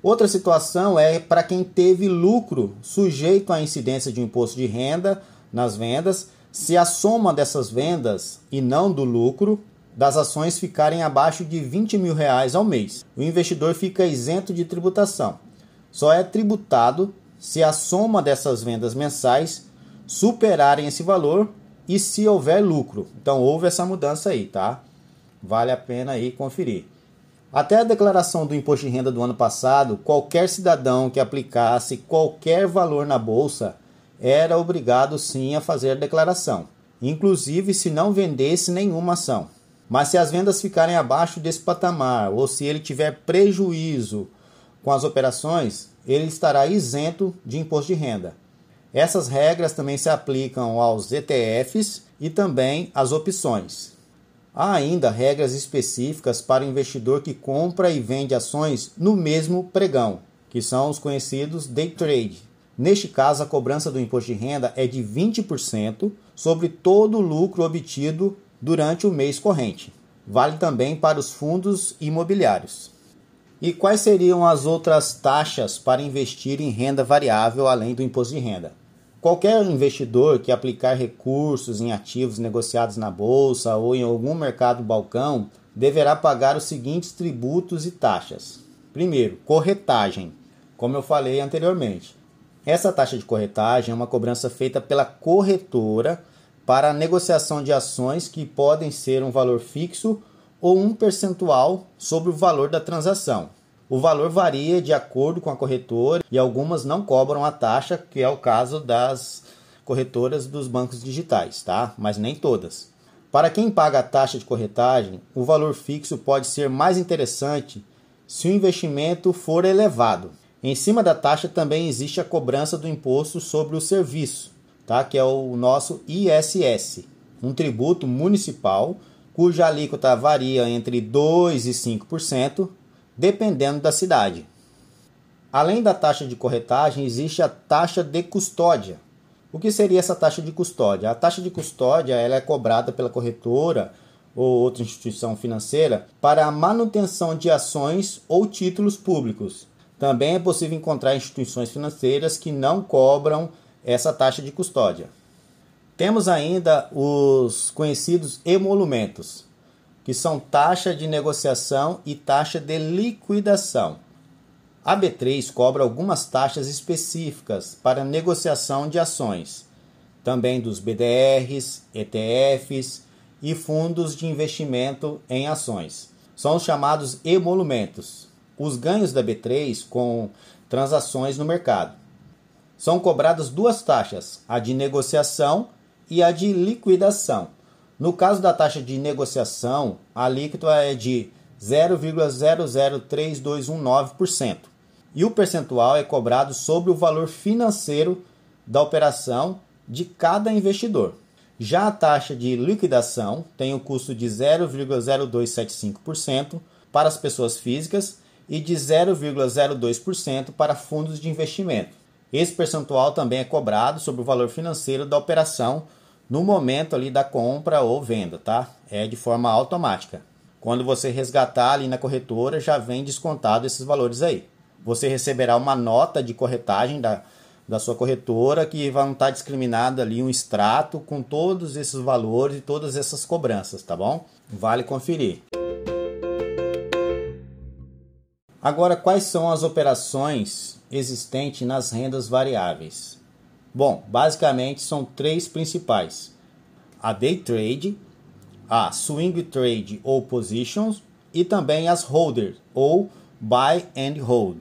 Outra situação é para quem teve lucro sujeito à incidência de um imposto de renda nas vendas se a soma dessas vendas e não do lucro das ações ficarem abaixo de 20 mil reais ao mês, o investidor fica isento de tributação. Só é tributado se a soma dessas vendas mensais superarem esse valor e se houver lucro. Então houve essa mudança aí, tá? Vale a pena aí conferir. Até a declaração do imposto de renda do ano passado, qualquer cidadão que aplicasse qualquer valor na bolsa era obrigado sim a fazer a declaração. inclusive se não vendesse nenhuma ação. Mas se as vendas ficarem abaixo desse patamar ou se ele tiver prejuízo com as operações, ele estará isento de imposto de renda. Essas regras também se aplicam aos ETFs e também às opções. Há ainda regras específicas para o investidor que compra e vende ações no mesmo pregão, que são os conhecidos day trade. Neste caso, a cobrança do imposto de renda é de 20% sobre todo o lucro obtido durante o mês corrente. Vale também para os fundos imobiliários. E quais seriam as outras taxas para investir em renda variável além do imposto de renda? Qualquer investidor que aplicar recursos em ativos negociados na bolsa ou em algum mercado balcão deverá pagar os seguintes tributos e taxas. Primeiro, corretagem, como eu falei anteriormente. Essa taxa de corretagem é uma cobrança feita pela corretora para a negociação de ações que podem ser um valor fixo ou um percentual sobre o valor da transação. O valor varia de acordo com a corretora e algumas não cobram a taxa, que é o caso das corretoras dos bancos digitais, tá? Mas nem todas. Para quem paga a taxa de corretagem, o valor fixo pode ser mais interessante se o investimento for elevado. Em cima da taxa também existe a cobrança do imposto sobre o serviço, tá? que é o nosso ISS, um tributo municipal cuja alíquota varia entre 2% e 5%, dependendo da cidade. Além da taxa de corretagem, existe a taxa de custódia. O que seria essa taxa de custódia? A taxa de custódia ela é cobrada pela corretora ou outra instituição financeira para a manutenção de ações ou títulos públicos. Também é possível encontrar instituições financeiras que não cobram essa taxa de custódia. Temos ainda os conhecidos emolumentos, que são taxa de negociação e taxa de liquidação. A B3 cobra algumas taxas específicas para negociação de ações, também dos BDRs, ETFs e fundos de investimento em ações. São os chamados emolumentos, os ganhos da B3 com transações no mercado. São cobradas duas taxas, a de negociação e a de liquidação. No caso da taxa de negociação, a alíquota é de 0,003219% e o percentual é cobrado sobre o valor financeiro da operação de cada investidor. Já a taxa de liquidação tem o um custo de 0,0275% para as pessoas físicas e de 0,02% para fundos de investimento. Esse percentual também é cobrado sobre o valor financeiro da operação no momento ali da compra ou venda, tá? É de forma automática. Quando você resgatar ali na corretora, já vem descontado esses valores aí. Você receberá uma nota de corretagem da, da sua corretora que vai estar discriminado ali um extrato com todos esses valores e todas essas cobranças, tá bom? Vale conferir. Agora, quais são as operações existentes nas rendas variáveis? Bom, basicamente são três principais: a day trade, a swing trade ou positions e também as holder ou buy and hold.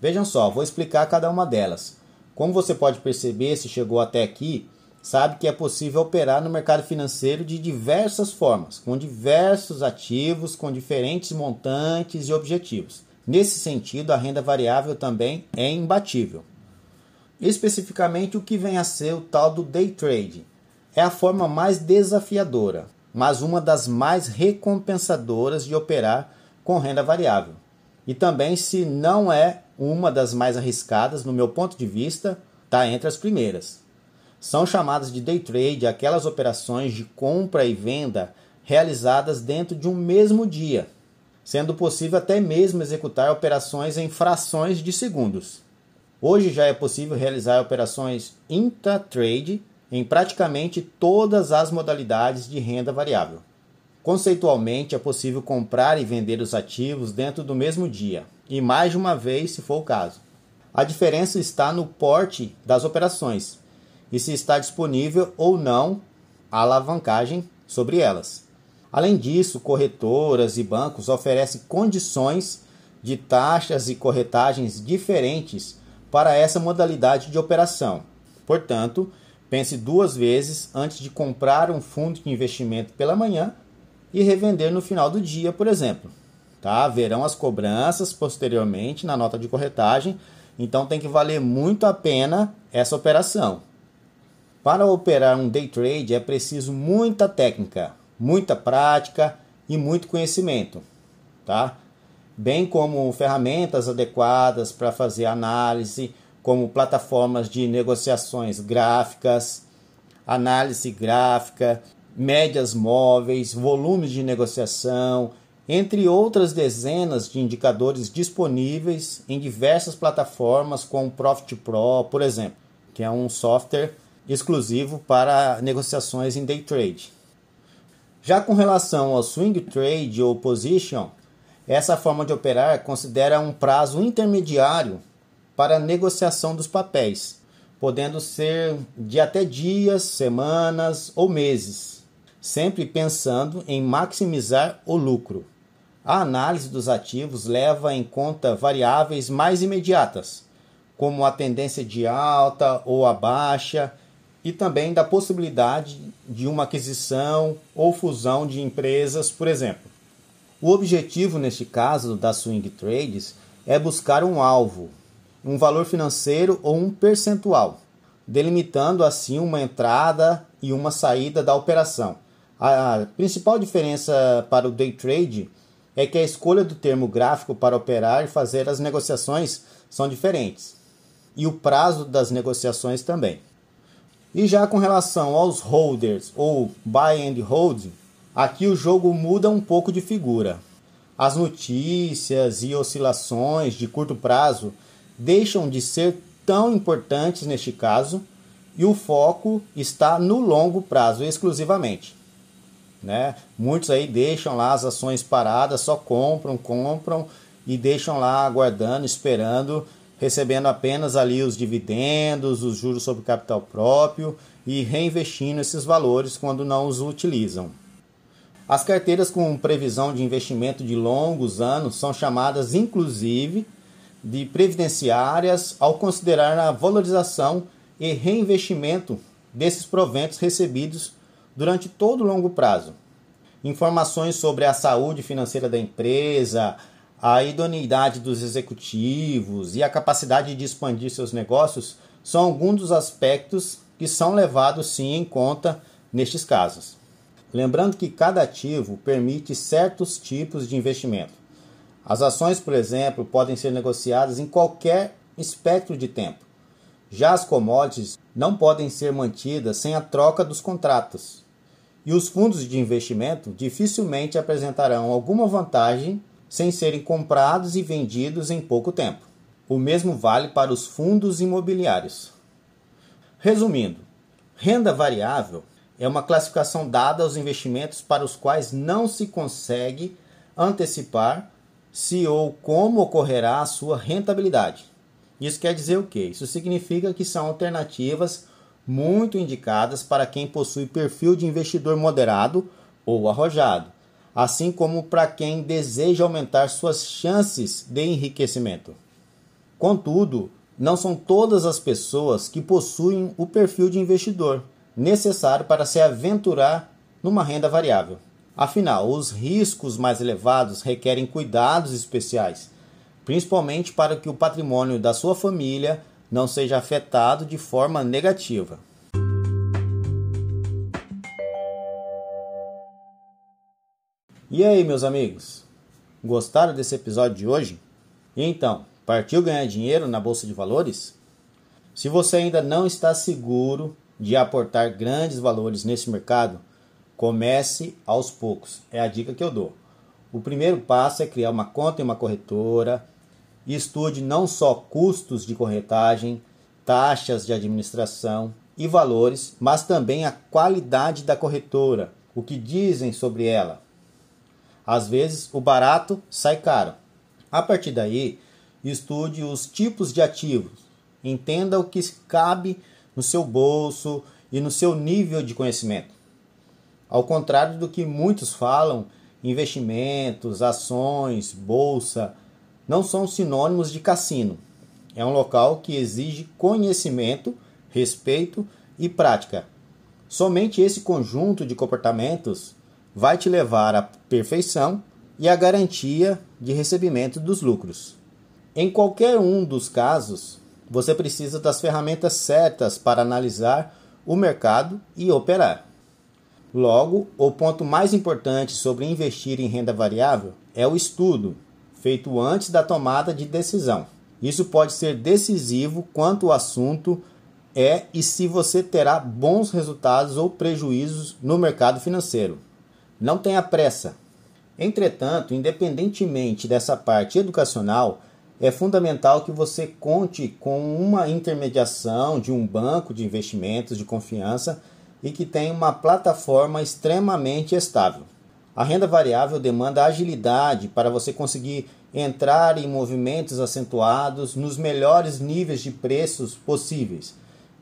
Vejam só, vou explicar cada uma delas. Como você pode perceber, se chegou até aqui, sabe que é possível operar no mercado financeiro de diversas formas, com diversos ativos, com diferentes montantes e objetivos. Nesse sentido, a renda variável também é imbatível. Especificamente, o que vem a ser o tal do day trade. É a forma mais desafiadora, mas uma das mais recompensadoras de operar com renda variável. E também, se não é uma das mais arriscadas, no meu ponto de vista, está entre as primeiras. São chamadas de day trade aquelas operações de compra e venda realizadas dentro de um mesmo dia, sendo possível até mesmo executar operações em frações de segundos. Hoje já é possível realizar operações intra-trade em praticamente todas as modalidades de renda variável. Conceitualmente, é possível comprar e vender os ativos dentro do mesmo dia, e mais de uma vez, se for o caso. A diferença está no porte das operações e se está disponível ou não a alavancagem sobre elas. Além disso, corretoras e bancos oferecem condições de taxas e corretagens diferentes para essa modalidade de operação. Portanto, Pense duas vezes antes de comprar um fundo de investimento pela manhã e revender no final do dia, por exemplo. Tá? Verão as cobranças posteriormente na nota de corretagem, então tem que valer muito a pena essa operação. Para operar um day trade é preciso muita técnica, muita prática e muito conhecimento, tá? Bem como ferramentas adequadas para fazer análise, como plataformas de negociações gráficas, análise gráfica, médias móveis, volumes de negociação, entre outras dezenas de indicadores disponíveis em diversas plataformas como Profit Pro, por exemplo, que é um software exclusivo para negociações em day trade. Já com relação ao swing trade ou position, essa forma de operar considera um prazo intermediário para a negociação dos papéis, podendo ser de até dias, semanas ou meses, sempre pensando em maximizar o lucro. A análise dos ativos leva em conta variáveis mais imediatas, como a tendência de alta ou a baixa, e também da possibilidade de uma aquisição ou fusão de empresas, por exemplo. O objetivo neste caso da swing trades é buscar um alvo, um valor financeiro ou um percentual, delimitando assim uma entrada e uma saída da operação. A principal diferença para o day trade é que a escolha do termo gráfico para operar e fazer as negociações são diferentes, e o prazo das negociações também. E já com relação aos holders ou buy and hold, aqui o jogo muda um pouco de figura. As notícias e oscilações de curto prazo deixam de ser tão importantes neste caso e o foco está no longo prazo exclusivamente. Né? Muitos aí deixam lá as ações paradas, só compram, compram e deixam lá aguardando, esperando, recebendo apenas ali os dividendos, os juros sobre capital próprio e reinvestindo esses valores quando não os utilizam. As carteiras com previsão de investimento de longos anos são chamadas, inclusive, de previdenciárias ao considerar a valorização e reinvestimento desses proventos recebidos durante todo o longo prazo. Informações sobre a saúde financeira da empresa, a idoneidade dos executivos e a capacidade de expandir seus negócios são alguns dos aspectos que são levados sim em conta nestes casos. Lembrando que cada ativo permite certos tipos de investimento. As ações, por exemplo, podem ser negociadas em qualquer espectro de tempo. Já as commodities não podem ser mantidas sem a troca dos contratos. E os fundos de investimento dificilmente apresentarão alguma vantagem sem serem comprados e vendidos em pouco tempo. O mesmo vale para os fundos imobiliários. Resumindo, renda variável é uma classificação dada aos investimentos para os quais não se consegue antecipar se ou como ocorrerá a sua rentabilidade. Isso quer dizer o quê? Isso significa que são alternativas muito indicadas para quem possui perfil de investidor moderado ou arrojado, assim como para quem deseja aumentar suas chances de enriquecimento. Contudo, não são todas as pessoas que possuem o perfil de investidor necessário para se aventurar numa renda variável. Afinal, os riscos mais elevados requerem cuidados especiais, principalmente para que o patrimônio da sua família não seja afetado de forma negativa. E aí, meus amigos? Gostaram desse episódio de hoje? E então, partiu ganhar dinheiro na bolsa de valores? Se você ainda não está seguro de aportar grandes valores nesse mercado, Comece aos poucos, é a dica que eu dou. O primeiro passo é criar uma conta em uma corretora, estude não só custos de corretagem, taxas de administração e valores, mas também a qualidade da corretora, o que dizem sobre ela. Às vezes, o barato sai caro. A partir daí, estude os tipos de ativos, entenda o que cabe no seu bolso e no seu nível de conhecimento. Ao contrário do que muitos falam, investimentos, ações, bolsa não são sinônimos de cassino. É um local que exige conhecimento, respeito e prática. Somente esse conjunto de comportamentos vai te levar à perfeição e à garantia de recebimento dos lucros. Em qualquer um dos casos, você precisa das ferramentas certas para analisar o mercado e operar. Logo, o ponto mais importante sobre investir em renda variável é o estudo, feito antes da tomada de decisão. Isso pode ser decisivo quanto o assunto é e se você terá bons resultados ou prejuízos no mercado financeiro. Não tenha pressa. Entretanto, independentemente dessa parte educacional, é fundamental que você conte com uma intermediação de um banco de investimentos de confiança e que tenha uma plataforma extremamente estável. A renda variável demanda agilidade para você conseguir entrar em movimentos acentuados nos melhores níveis de preços possíveis.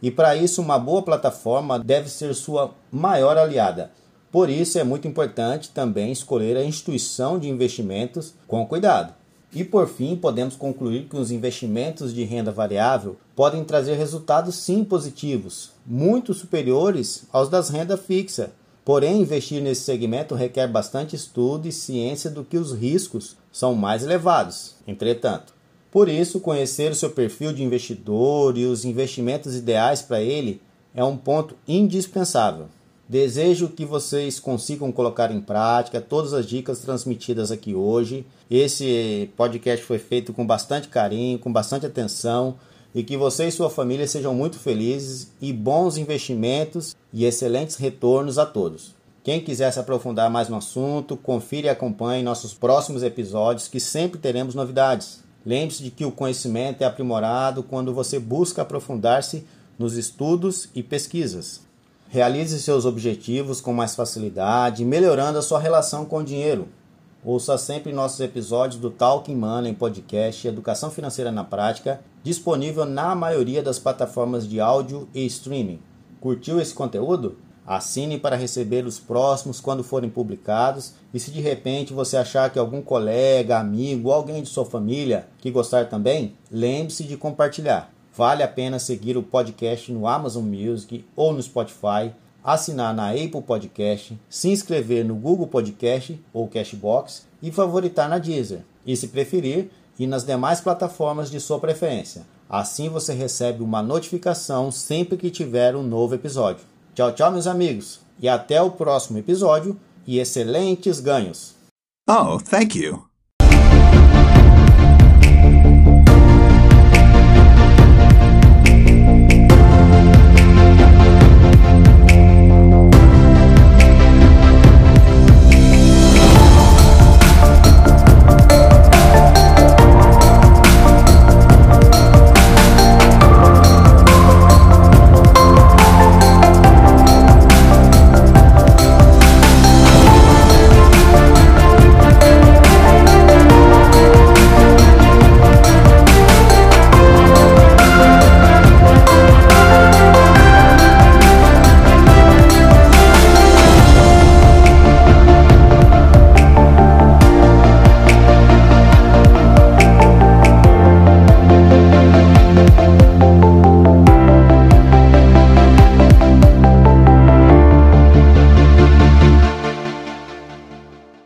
E para isso, uma boa plataforma deve ser sua maior aliada. Por isso, é muito importante também escolher a instituição de investimentos com cuidado. E por fim, podemos concluir que os investimentos de renda variável podem trazer resultados sim positivos, muito superiores aos das renda fixa. Porém, investir nesse segmento requer bastante estudo e ciência do que os riscos são mais elevados. Entretanto, por isso, conhecer o seu perfil de investidor e os investimentos ideais para ele é um ponto indispensável. Desejo que vocês consigam colocar em prática todas as dicas transmitidas aqui hoje. Esse podcast foi feito com bastante carinho, com bastante atenção e que você e sua família sejam muito felizes e bons investimentos e excelentes retornos a todos. Quem quiser se aprofundar mais no assunto, confira e acompanhe nossos próximos episódios que sempre teremos novidades. Lembre-se de que o conhecimento é aprimorado quando você busca aprofundar-se nos estudos e pesquisas. Realize seus objetivos com mais facilidade, melhorando a sua relação com o dinheiro. Ouça sempre nossos episódios do Talking Money Podcast Educação Financeira na Prática, disponível na maioria das plataformas de áudio e streaming. Curtiu esse conteúdo? Assine para receber os próximos quando forem publicados. E se de repente você achar que algum colega, amigo, alguém de sua família que gostar também, lembre-se de compartilhar. Vale a pena seguir o podcast no Amazon Music ou no Spotify, assinar na Apple Podcast, se inscrever no Google Podcast ou Cashbox e favoritar na Deezer. E se preferir, ir nas demais plataformas de sua preferência. Assim você recebe uma notificação sempre que tiver um novo episódio. Tchau, tchau, meus amigos, e até o próximo episódio e excelentes ganhos. Oh, thank you.